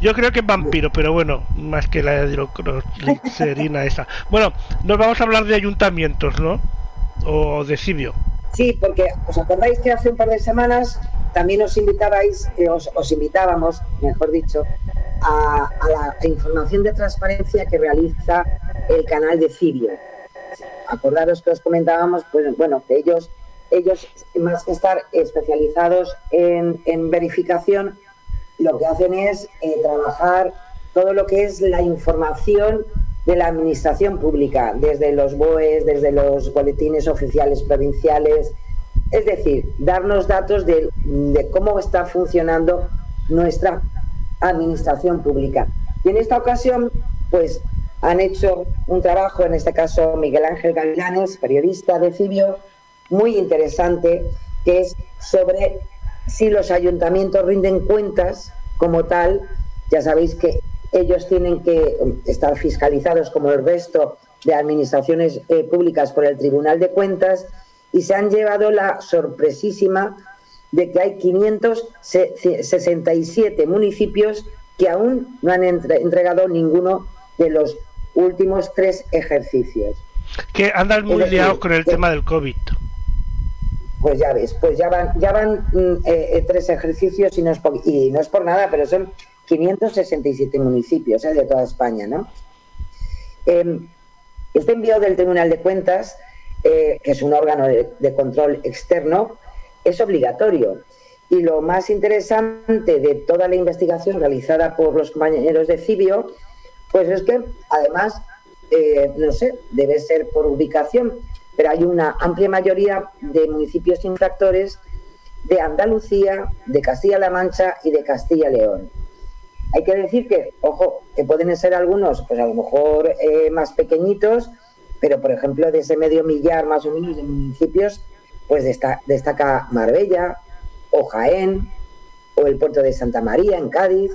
Yo creo que es vampiro, pero bueno, más que la hidroglicerina esa. Bueno, nos vamos a hablar de ayuntamientos, ¿no? O de Cibio. Sí, porque os acordáis que hace un par de semanas también os invitabais, eh, os, os, invitábamos, mejor dicho, a, la información de transparencia que realiza el canal de Cibio. Acordaros que os comentábamos, pues bueno, que ellos ellos, más que estar especializados en, en verificación, lo que hacen es eh, trabajar todo lo que es la información de la administración pública, desde los BOEs, desde los boletines oficiales provinciales, es decir, darnos datos de, de cómo está funcionando nuestra administración pública. Y en esta ocasión, pues han hecho un trabajo, en este caso Miguel Ángel Gavilanes, periodista de Cibio, muy interesante, que es sobre si los ayuntamientos rinden cuentas como tal. Ya sabéis que ellos tienen que estar fiscalizados como el resto de administraciones eh, públicas por el Tribunal de Cuentas y se han llevado la sorpresísima de que hay 567 municipios que aún no han entregado ninguno de los últimos tres ejercicios. Que andan muy liados con el tema del COVID. Pues ya ves, pues ya van, ya van mm, eh, eh, tres ejercicios y no, es por, y no es por nada, pero son 567 municipios eh, de toda España, ¿no? Eh, este envío del Tribunal de Cuentas, eh, que es un órgano de, control externo, es obligatorio. Y lo más interesante de toda la investigación realizada por los compañeros de Cibio, pues es que además, eh, no sé, debe ser por ubicación, pero hay una amplia mayoría de municipios infractores de Andalucía, de Castilla-La Mancha y de Castilla-León. Hay que decir que, ojo, que pueden ser algunos, pues a lo mejor eh, más pequeñitos, pero por ejemplo de ese medio millar más o menos de municipios, pues destaca, destaca Marbella o Jaén o el puerto de Santa María en Cádiz.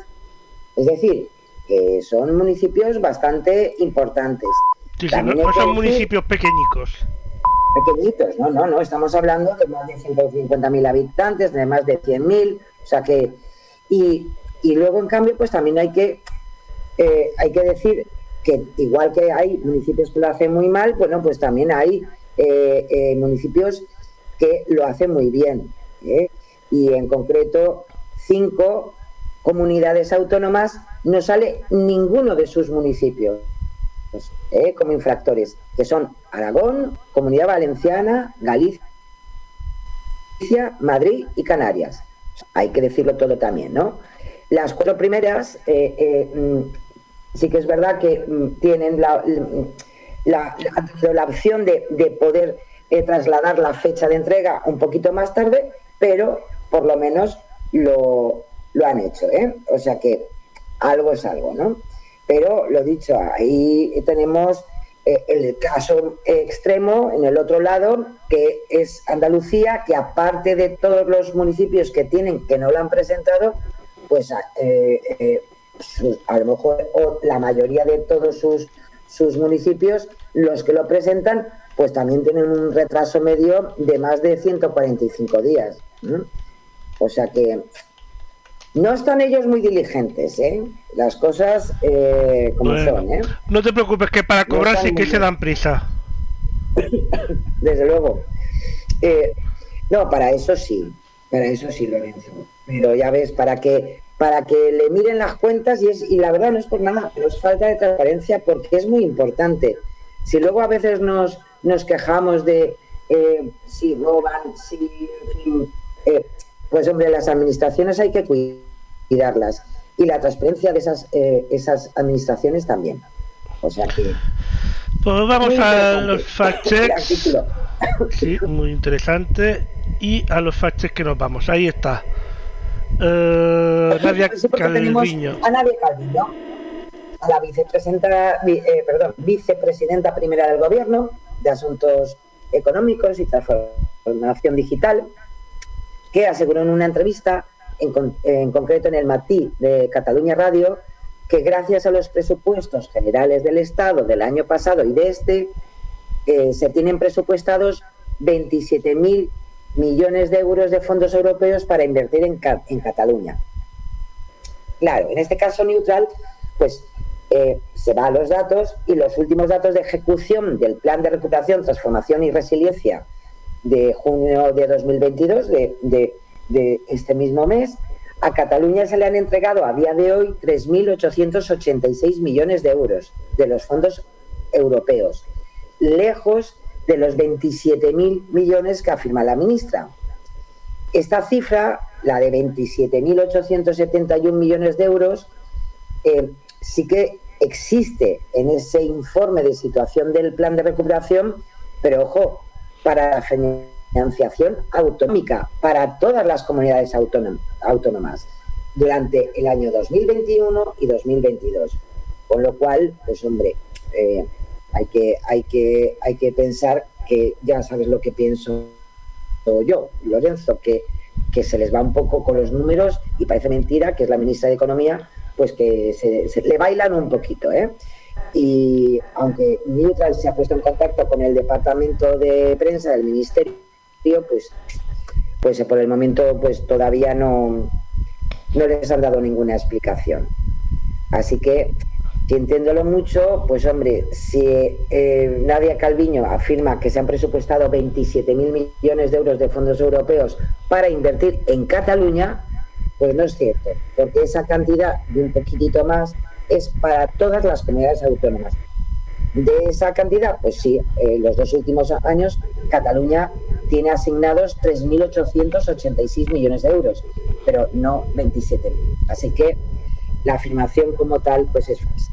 Es decir, que son municipios bastante importantes. Sí, sí, no, no son decir, municipios pequeñicos. pequeñitos, no, no, no, estamos hablando de más de 150.000 habitantes, de más de 100.000, o sea que, y, y luego en cambio pues también hay que, eh, hay que decir que igual que hay municipios que lo hacen muy mal, bueno, pues también hay eh, eh, municipios que lo hacen muy bien. ¿eh? Y en concreto, cinco comunidades autónomas no sale ninguno de sus municipios como infractores, que son Aragón, Comunidad Valenciana, Galicia, Madrid y Canarias. Hay que decirlo todo también, ¿no? Las cuatro primeras mm, sí que es verdad que mm, tienen la, la, la- la opción de, de poder eh, trasladar la fecha de entrega un poquito más tarde, pero por lo menos lo, lo han hecho, ¿eh? O sea que algo es algo, ¿no? Pero lo dicho, ahí tenemos eh, el caso extremo en el otro lado, que es Andalucía, que aparte de todos los municipios que tienen que no lo han presentado, pues a- eh, eh, a lo mejor o la mayoría de todos sus, sus municipios, los que lo presentan, pues también tienen un retraso medio de más de 145 días. O sea que no están ellos muy diligentes, ¿eh? Las cosas eh, como Bueno, son, ¿eh? No te preocupes, que para cobrar sí que se dan prisa. Desde luego. Eh, no, para eso sí, para eso sí, Lorenzo. Pero ya ves, para que para que le miren las cuentas y es y la verdad no es por nada, pero es falta de transparencia porque es muy importante. Si luego a veces nos nos quejamos de eh, si roban, si eh, pues hombre, las administraciones hay que cui- cuidarlas y la transparencia de esas eh, esas administraciones también. O sea que Pues vamos a los fact el checks. artículo. Sí, muy interesante. Y a los fact checks que nos vamos. Ahí está. Eh, Nadia Calviño. a Nadia Calviño, a la vicepresidenta, vi- eh, perdón, vicepresidenta primera del Gobierno de Asuntos Económicos y Transformación Digital, que aseguró en una entrevista, en, con- en concreto en el Matí de Cataluña Radio, que gracias a los presupuestos generales del Estado del año pasado y de este, eh, se tienen presupuestados 27.000 millones de euros de fondos europeos para invertir en, en Cataluña. Claro, en este caso neutral, pues eh, se va a los datos y los últimos datos de ejecución del Plan de Recuperación, Transformación y Resiliencia de junio de 2022, de, de- de este mismo mes, a Cataluña se le han entregado a día de hoy 3.886 millones de euros de los fondos europeos, lejos de los 27.000 millones que afirma la ministra. Esta cifra, la de 27.871 millones de euros, eh, sí que existe en ese informe de situación del plan de recuperación, pero ojo, para la financiación autonómica, para todas las comunidades autónom- autónomas, durante el año 2021 y 2022. Con lo cual, pues hombre, eh, hay, que, hay, que, hay que pensar que ya sabes lo que pienso yo, Lorenzo, que, que se les va un poco con los números y parece mentira que es la ministra de Economía, pues que se, le bailan un poquito, ¿eh? Y aunque Neutral se ha puesto en contacto con el departamento de prensa del ministerio, pues, pues por el momento pues todavía no, no les han dado ninguna explicación. Así que, sintiéndolo mucho, pues hombre, si eh, Nadia Calviño afirma que se han presupuestado 27.000 millones de euros de fondos europeos para invertir en Cataluña, pues no es cierto, porque esa cantidad y un poquitito más es para todas las comunidades autónomas. De esa cantidad, pues sí, eh, los dos últimos años Cataluña tiene asignados 3.886 millones de euros, pero no 27.000. Así que la afirmación como tal, pues es falsa.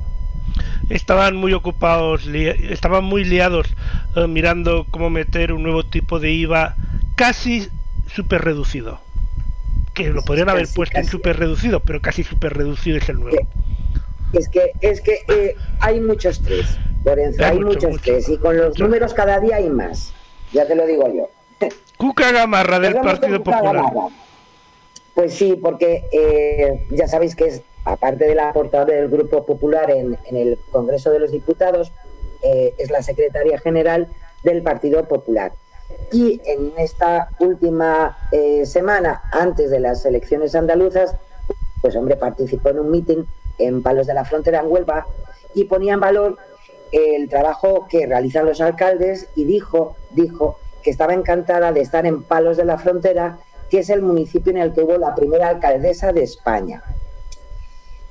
Estaban muy ocupados, estaban muy liados eh, mirando cómo meter un nuevo tipo de IVA casi súper reducido. Que lo podrían haber Casi, puesto en súper reducido, pero casi súper reducido es el nuevo. Es que, es que eh, hay mucho estrés, Lorenzo, Hay hay mucho, estrés y con los números cada día hay más, ya te lo digo yo. Cuca Gamarra del Partido Popular. Gamarra. Pues sí, porque eh, ya sabéis que es, aparte de la portavoz del Grupo Popular en, el Congreso de los Diputados, eh, es la secretaria general del Partido Popular. Y en esta última eh, semana, antes de las elecciones andaluzas, pues hombre, participó en un mitin en Palos de la Frontera, en Huelva, y ponía en valor el trabajo que realizan los alcaldes y dijo, dijo que estaba encantada de estar en Palos de la Frontera, que es el municipio en el que hubo la primera alcaldesa de España.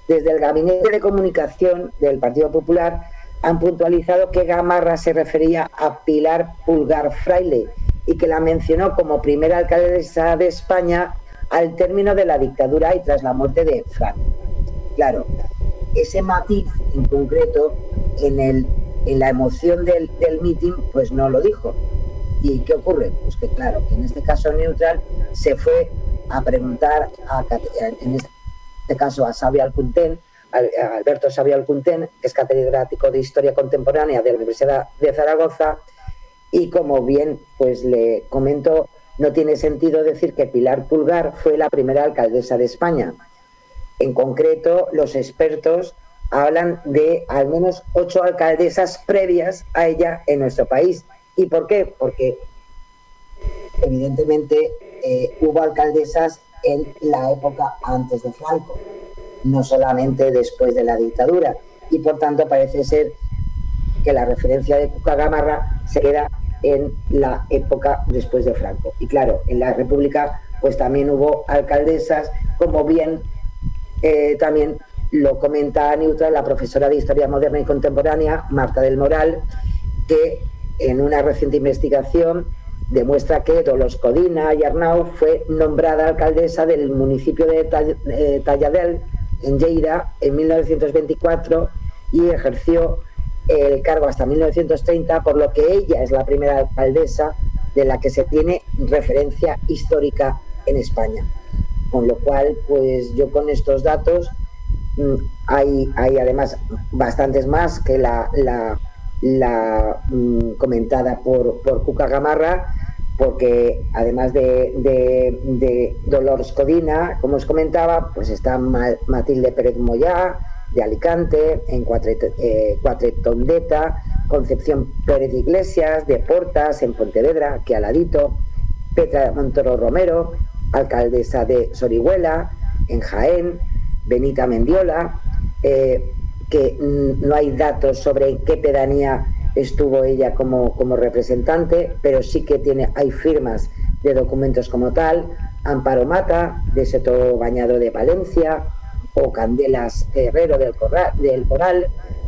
Desde el Gabinete de Comunicación del Partido Popular han puntualizado que Gamarra se refería a Pilar Pulgar Fraile y que la mencionó como primera alcaldesa de España al término de la dictadura y tras la muerte de Franco. Claro, ese matiz en concreto en, el, en la emoción del, del meeting pues no lo dijo. ¿Y qué ocurre? Pues que claro, en este caso neutral se fue a preguntar, a, en este caso a Xavi Alcuntén, a Alberto Xavi Alcuntén, que es catedrático de Historia Contemporánea de la Universidad de Zaragoza, y como bien pues le comento, no tiene sentido decir que Pilar Pulgar fue la primera alcaldesa de España. En concreto, los expertos hablan de al menos ocho alcaldesas previas a ella en nuestro país. ¿Y por qué? Porque evidentemente eh, hubo alcaldesas en la época antes de Franco, no solamente después de la dictadura. Y por tanto parece ser que la referencia de Cuca Gamarra se queda en la época después de Franco. Y claro, en la República pues también hubo alcaldesas, como bien eh, también lo comenta Neutral, la profesora de Historia Moderna y Contemporánea, Marta del Moral, que en una reciente investigación demuestra que Dolos Codina y Arnau fue nombrada alcaldesa del municipio de eh, Talladel, en Lleida, en 1924 y ejerció el cargo hasta 1930, por lo que ella es la primera alcaldesa de la que se tiene referencia histórica en España. Con lo cual, pues yo con estos datos mm, hay, hay además bastantes más que la, mm, comentada por, por Cuca Gamarra, porque además de, de, Dolores Codina, como os comentaba, pues está Matilde Pérez Moyá, de Alicante, en eh, Cuatretondeta, Concepción Pérez Iglesias, de Portas, en Pontevedra, aquí al ladito, Petra Montoro Romero, alcaldesa de Sorihuela, en Jaén, Benita Mendiola, eh, que no hay datos sobre en qué pedanía estuvo ella como, como representante, pero sí que tiene, hay firmas de documentos como tal, Amparo Mata, de Seto Bañado de Valencia, o Candelas Herrero del, Corral, del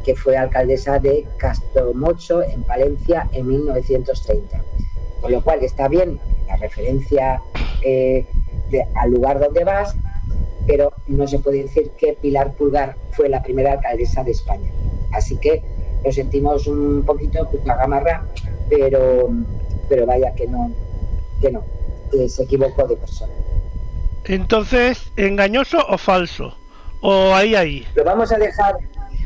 que fue alcaldesa de Castromocho en Valencia en 1930. Con lo cual está bien la referencia eh, al lugar donde vas, pero no se puede decir que Pilar Pulgar fue la primera alcaldesa de España. Así que lo sentimos un poquito puta gamarra, pero, pero vaya que no, que no, que se equivocó de persona. Entonces, ¿engañoso o falso? o ahí ahí? Lo vamos a dejar,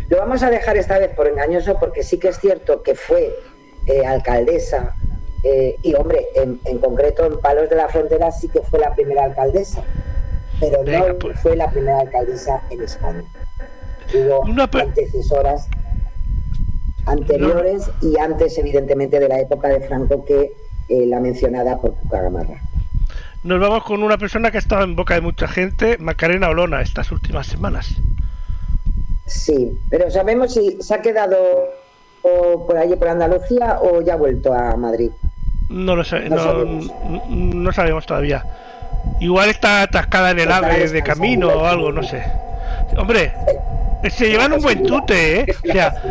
lo vamos a dejar esta vez por engañoso porque sí que es cierto que fue eh, alcaldesa eh, y hombre, en, concreto en Palos de la Frontera sí que fue la primera alcaldesa, pero no pues. fue la primera alcaldesa en España. Hubo antecesoras anteriores y antes evidentemente de la época de Franco que eh, la mencionada por Cucagamarra. Nos vamos con una persona que ha estado en boca de mucha gente, Macarena Olona, estas últimas semanas. Sí, pero sabemos si se ha quedado por allí por Andalucía o ya ha vuelto a Madrid. No lo sé, no, sabemos. todavía. Igual está atascada en el ave de camino o algo, no sé. Hombre, se llevan un buen tute, ¿eh? O sea,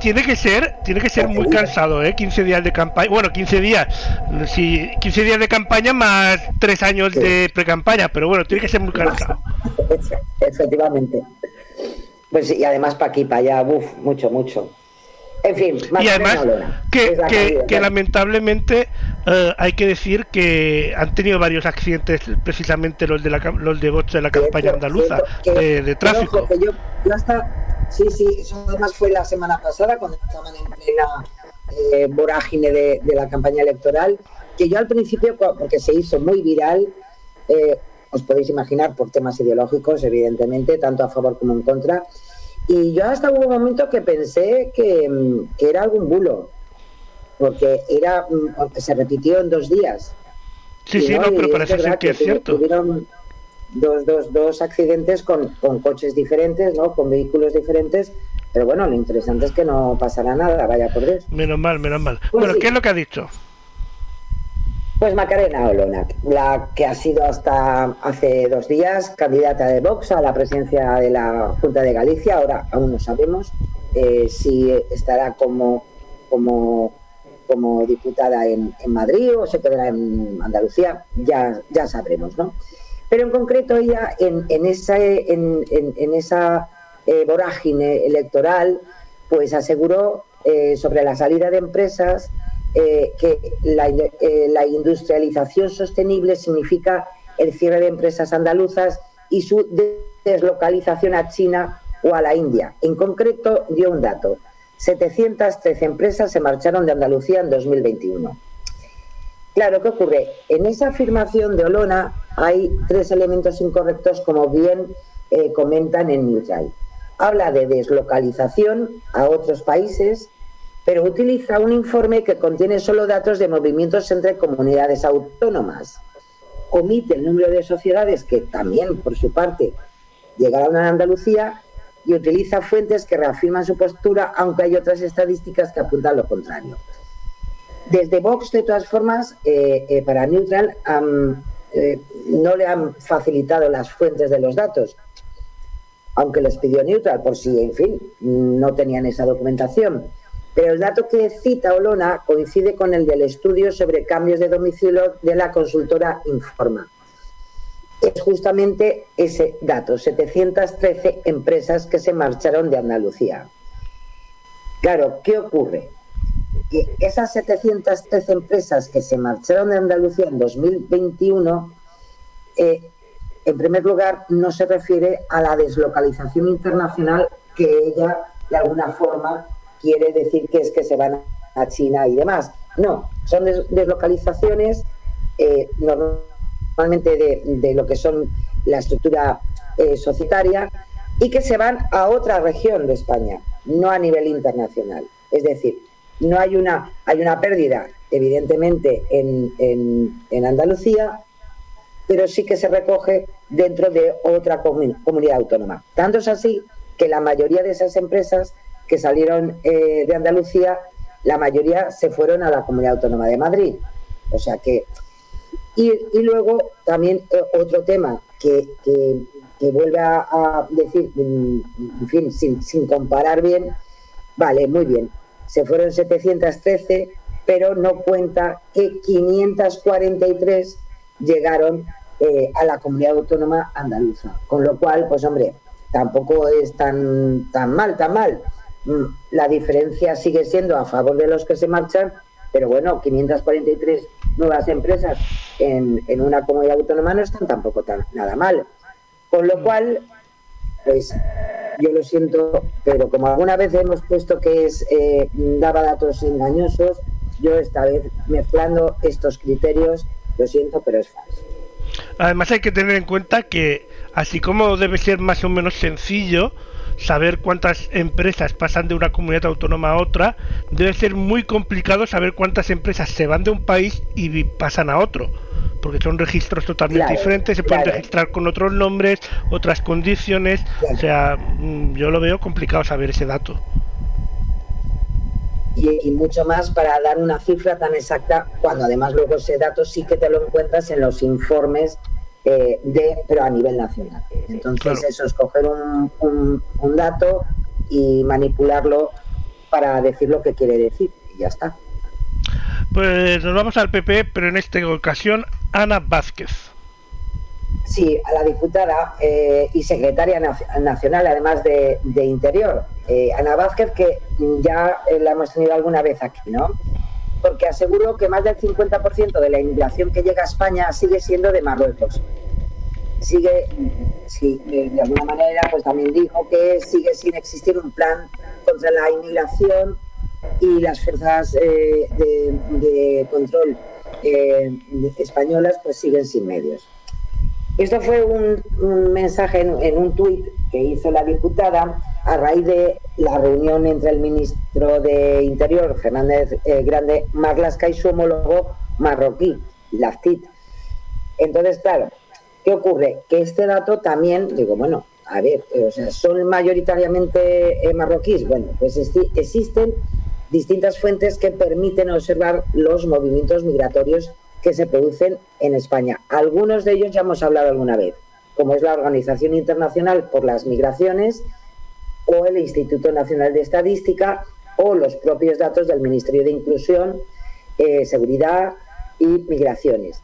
tiene que ser, tiene que ser muy cansado, ¿eh? 15 días de campaña, bueno, 15 días, sí, 15 días de campaña más 3 años de pre-campaña, pero bueno, tiene que ser muy cansado. Efectivamente. Pues y además para aquí, para allá, uff, mucho, mucho. En fin, y además que, lamentablemente eh, hay que decir que han tenido varios accidentes, precisamente los de la, los de de la campaña andaluza de, tráfico. yo, sí, sí, eso además fue la semana pasada cuando estaban en plena eh, vorágine de, la campaña electoral, que yo al principio, porque se hizo muy viral, eh, os podéis imaginar por temas ideológicos, evidentemente, tanto a favor como en contra, y yo hasta hubo un momento que pensé que, era algún bulo. porque era mm, se repitió en dos días. Sí, sí, no, y pero parece ser que es cierto. Tuvieron dos, dos, dos accidentes con, con coches diferentes, ¿no? Con vehículos diferentes, pero bueno, lo interesante es que no pasará nada, vaya por Dios. Menos mal, menos mal. Pues Bueno, sí. ¿qué es lo que ha dicho? Pues Macarena Olona, la que ha sido hasta hace dos días candidata de Vox a la presidencia de la Junta de Galicia, ahora aún no sabemos eh, si estará como, como, como diputada en, Madrid o se quedará en Andalucía, ya, ya sabremos, ¿no? Pero en concreto ella en, en esa, en, en- en esa eh, vorágine electoral, pues aseguró eh, sobre la salida de empresas eh, que la, eh, la industrialización sostenible significa el cierre de empresas andaluzas y su deslocalización a China o a la India. En concreto, dio un dato. 713 empresas se marcharon de Andalucía en 2021. Claro, ¿qué ocurre? En esa afirmación de Olona hay tres elementos incorrectos, como bien eh, comentan en Neutral. Habla de deslocalización a otros países, pero utiliza un informe que contiene solo datos de movimientos entre comunidades autónomas. Omite el número de sociedades que también, por su parte, llegaron a Andalucía y utiliza fuentes que reafirman su postura, aunque hay otras estadísticas que apuntan lo contrario. Desde Vox, de todas formas, eh, eh, para Neutral eh, no le han facilitado las fuentes de los datos, aunque les pidió Neutral por si, en fin, no tenían esa documentación. Pero el dato que cita Olona coincide con el del estudio sobre cambios de domicilio de la consultora Informa. Es justamente ese dato, 713 empresas que se marcharon de Andalucía. Claro, ¿qué ocurre? que esas 713 empresas que se marcharon de Andalucía en 2021, eh, en primer lugar, no se refiere a la deslocalización internacional que ella, de alguna forma, quiere decir que es que se van a China y demás. No, son des- deslocalizaciones eh, normalmente de, lo que son la estructura eh, societaria y que se van a otra región de España, no a nivel internacional. Es decir, no hay una, hay una pérdida, evidentemente, en, en- en Andalucía, pero sí que se recoge dentro de otra comu- comunidad autónoma. Tanto es así que la mayoría de esas empresas que salieron eh, de Andalucía, la mayoría se fueron a la comunidad autónoma de Madrid. O sea que. Y, y luego también eh, otro tema que, que- vuelve a, a decir, mm, en fin, sin, sin comparar bien, vale, muy bien, se fueron 713, pero no cuenta que 543 llegaron eh, a la comunidad autónoma andaluza. Con lo cual, pues hombre, tampoco es tan, tan mal, tan mal. La diferencia sigue siendo a favor de los que se marchan, pero bueno, 543 nuevas empresas en, en una comunidad autónoma no están tampoco tan, nada mal. Con lo cual, pues yo lo siento, pero como alguna vez hemos puesto que es eh, daba datos engañosos, yo esta vez mezclando estos criterios, lo siento, pero es falso. Además hay que tener en cuenta que así como debe ser más o menos sencillo saber cuántas empresas pasan de una comunidad autónoma a otra, debe ser muy complicado saber cuántas empresas se van de un país y pasan a otro, porque son registros totalmente Claro, diferentes, se pueden claro. registrar con otros nombres, otras condiciones, o sea, mm, yo lo veo complicado saber ese dato. Y, y mucho más para dar una cifra tan exacta, cuando además luego ese dato sí que te lo encuentras en los informes eh, de, pero a nivel nacional. Entonces Claro. eso es coger un, un- un dato y manipularlo para decir lo que quiere decir y ya está. Pues nos vamos al PP, pero en esta ocasión Ana Vázquez. Sí, a la diputada eh, y secretaria nac- nacional, además de, de Interior, eh, Ana Vázquez, que ya eh, la hemos tenido alguna vez aquí, ¿no? Porque aseguró que más del 50% de la inmigración que llega a España sigue siendo de Marruecos. Sigue, sí, de, de alguna manera, pues también dijo que sigue sin existir un plan contra la inmigración y las fuerzas eh, de, control eh, españolas pues siguen sin medios. Esto fue un, un mensaje en, en un tuit que hizo la diputada a raíz de la reunión entre el ministro de Interior, Fernández eh, Grande Marlaska, y su homólogo marroquí, Laftit. Entonces, claro, ¿qué ocurre? Que este dato también, digo, bueno, a ver, o sea, ¿son mayoritariamente eh, marroquíes? Bueno, pues existen distintas fuentes que permiten observar los movimientos migratorios que se producen en España. Algunos de ellos ya hemos hablado alguna vez, como es la Organización Internacional por las Migraciones o el Instituto Nacional de Estadística o los propios datos del Ministerio de Inclusión, eh, Seguridad y Migraciones.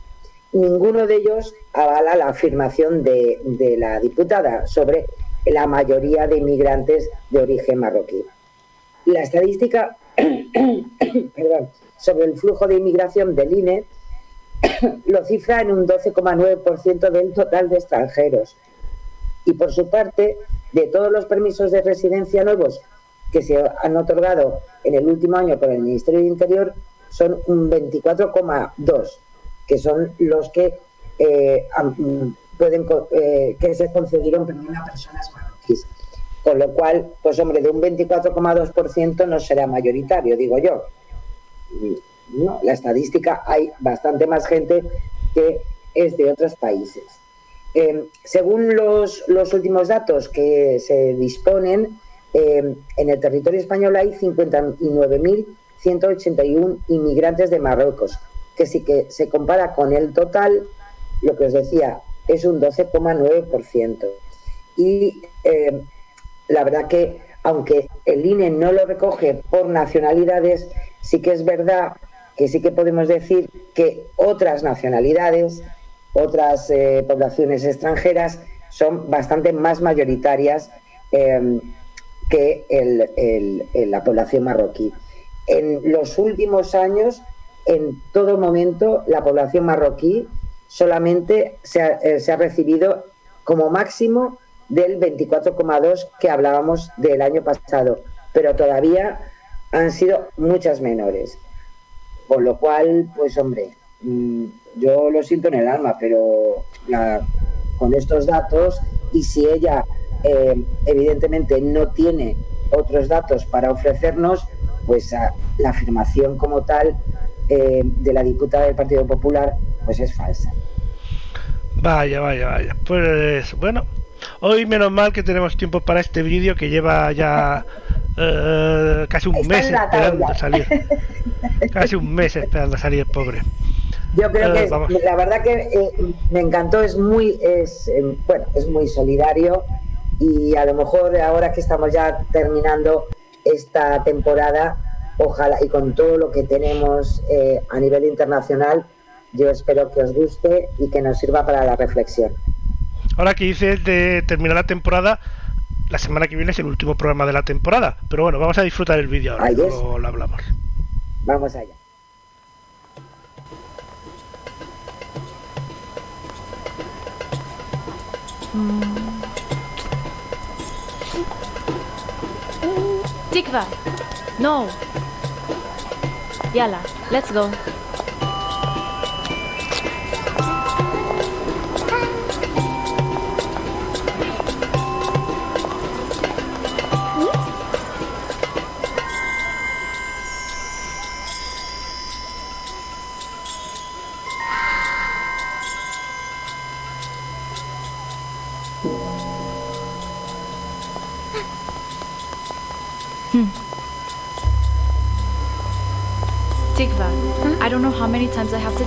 Ninguno de ellos avala la afirmación de, de la diputada sobre la mayoría de inmigrantes de origen marroquí. La estadística perdón, sobre el flujo de inmigración del INE lo cifra en un 12,9% del total de extranjeros. Y por su parte, de todos los permisos de residencia nuevos que se han otorgado en el último año por el Ministerio de Interior, son un 24,2, que son los que eh, pueden eh, que se concedieron perdón, a personas marroquíes. Con lo cual, pues hombre, de un 24,2% no será mayoritario, digo yo. No, la estadística hay bastante más gente que es de otros países. Eh, según los, los últimos datos que se disponen, eh, en el territorio español hay 59.181 inmigrantes de Marruecos, que si que se compara con el total, lo que os decía, es un 12,9%. Y eh, la verdad que, aunque el INE no lo recoge por nacionalidades, sí que es verdad que sí que podemos decir que otras nacionalidades, otras eh, poblaciones extranjeras son bastante más mayoritarias eh, que la población marroquí. En los últimos años, en todo momento, la población marroquí solamente se ha, eh, recibido como máximo del 24,2 que hablábamos del año pasado, pero todavía han sido muchas menores. Con lo cual, pues hombre, mm, yo lo siento en el alma, pero la- con estos datos y si ella eh, evidentemente no tiene otros datos para ofrecernos, pues la afirmación como tal eh, de la diputada del Partido Popular pues es falsa. Vaya, vaya, vaya. Pues bueno, hoy menos mal que tenemos tiempo para este vídeo que lleva ya eh, casi un Está mes esperando a salir. Casi un mes esperando a salir, pobre. Yo creo que la verdad que eh, me encantó, es muy, es, eh, bueno, es muy solidario y a lo mejor ahora que estamos ya terminando esta temporada, ojalá y con todo lo que tenemos eh, a nivel internacional, yo espero que os guste y que nos sirva para la reflexión. Ahora que dices de terminar la temporada, la semana que viene es el último programa de la temporada. Pero bueno, vamos a disfrutar el vídeo ahora, Ahí es. lo hablamos. Vamos allá. Tikva. No. Yalla, let's go.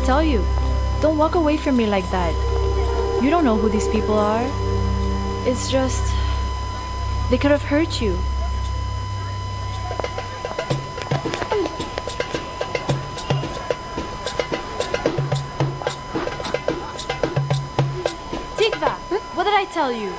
Tell you. Don't walk away from me like that. You don't know who these people are. It's just. They could have hurt you. Tikva, what did I tell you?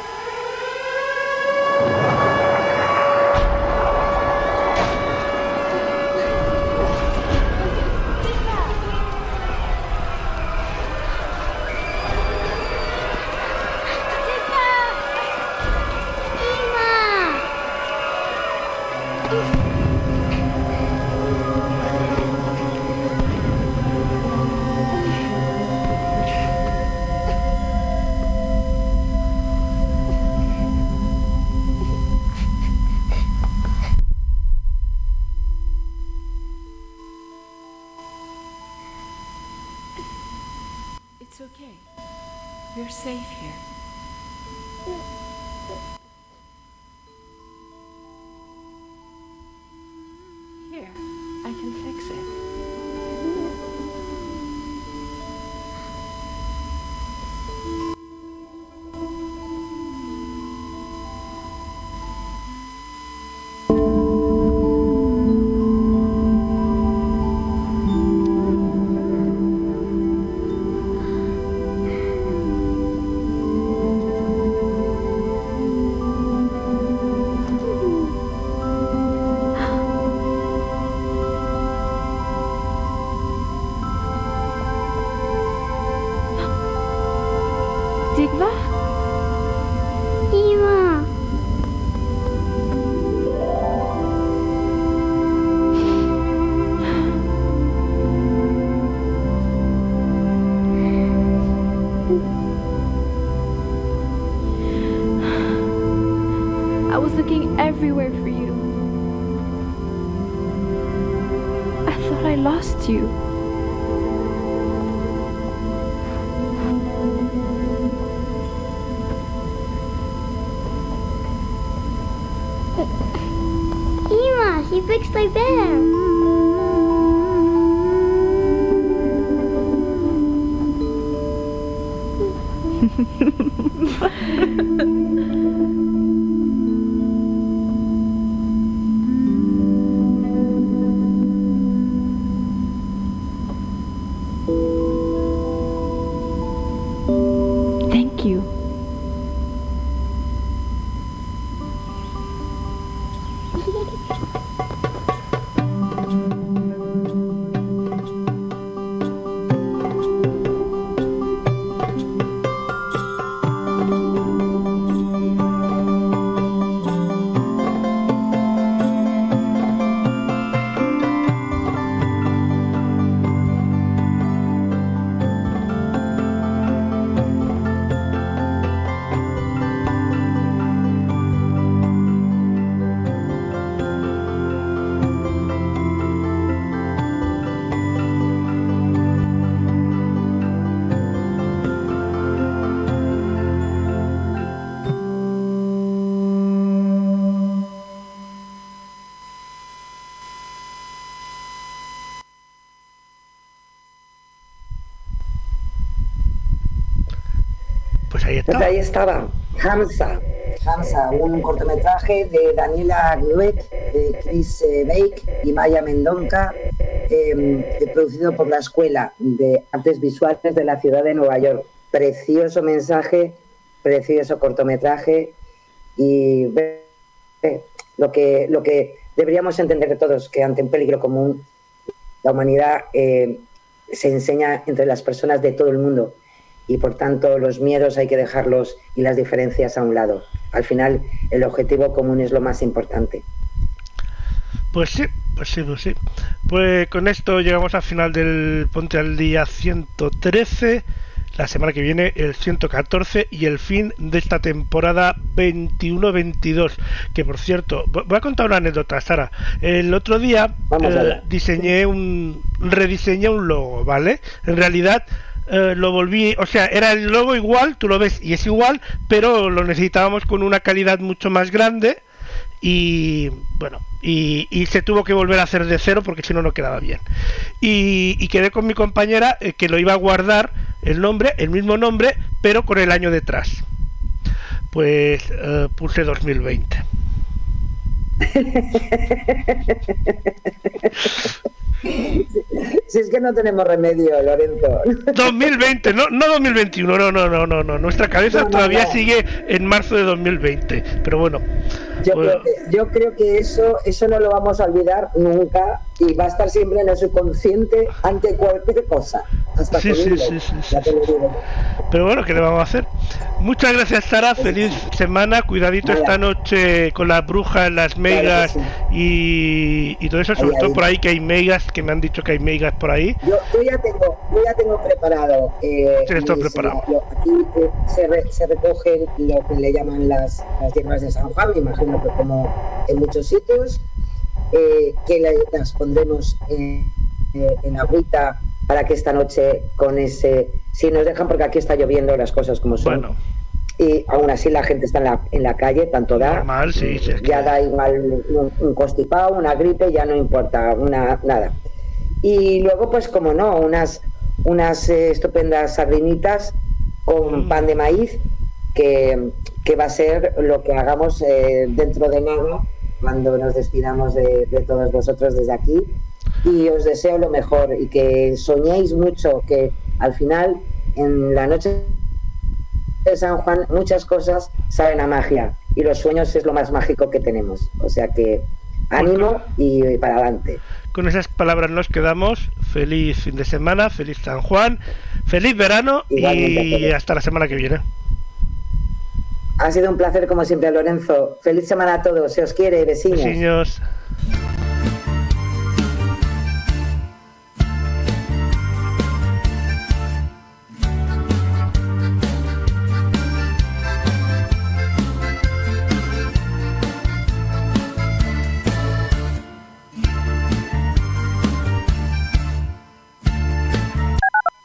Pues ahí estaba, Hamza. Hamza, un cortometraje de Daniela Glueck, de Chris eh, Bake y Maya Mendonca, eh, producido por la Escuela de Artes Visuales de la ciudad de Nueva York. Precioso mensaje, precioso cortometraje y lo que, lo que deberíamos entender todos, que ante un peligro común, la humanidad eh, se enseña entre las personas de todo el mundo y por tanto los miedos hay que dejarlos y las diferencias a un lado. Al final el objetivo común es lo más importante. Pues sí, pues sí, pues sí. Pues con esto llegamos al final del Ponte al Día 113. La semana que viene el 114 y el fin de esta temporada 21-22. Que por cierto, vo- voy a contar una anécdota, Sara. El otro día eh, diseñé un. rediseñé un logo, ¿vale? En realidad. Eh, lo volví, o sea, era el logo igual, tú lo ves y es igual, pero lo necesitábamos con una calidad mucho más grande y bueno y, se tuvo que volver a hacer de cero porque si no no quedaba bien. Y, y quedé con mi compañera eh, que lo iba a guardar el nombre el mismo nombre pero con el año detrás. Pues eh, puse 2020 Si es que no tenemos remedio, Lorenzo. 2020 no no 2021 no no no no no nuestra cabeza No, todavía no. sigue en marzo de 2020 pero bueno Yo, Bueno. creo que, yo creo que eso, eso no lo vamos a olvidar nunca y va a estar siempre en el subconsciente ante cualquier cosa. Hasta Sí, sí, sí, sí. Pero bueno, ¿qué le vamos a hacer? Muchas gracias, Sara. Feliz semana. Cuidadito esta noche con las brujas, las megas y, y todo eso. Sobre todo por ahí que hay megas, que me han dicho que hay megas por ahí. Yo, ya tengo, yo ya tengo preparado. Eh, mis- preparado. aquí eh, se, re- se recogen lo que le llaman las, las hierbas de San Juan, imagino que como en muchos sitios, eh, que la- las pondremos en, eh, en agüita para que esta noche con ese si nos dejan, porque aquí está lloviendo las cosas como son. Bueno, Y aún así la gente está en la, en la calle, tanto da. normal, sí, sí, Ya da igual un, un constipado, una gripe, ya no importa, una, nada. Y luego, pues como no, unas, unas eh, estupendas sardinitas con pan de maíz, que, que va a ser lo que hagamos eh, dentro de nada, cuando nos despidamos de, de todos vosotros desde aquí. Y os deseo lo mejor y que soñéis mucho, que al final, en la noche de San Juan, muchas cosas saben a magia y los sueños es lo más mágico que tenemos. O sea que ánimo y para adelante. Con esas palabras nos quedamos. Feliz fin de semana, feliz San Juan, feliz verano Igualmente y hasta la semana que viene. Ha sido un placer como siempre, Lorenzo. Feliz semana a todos. Se os quiere, vecinos.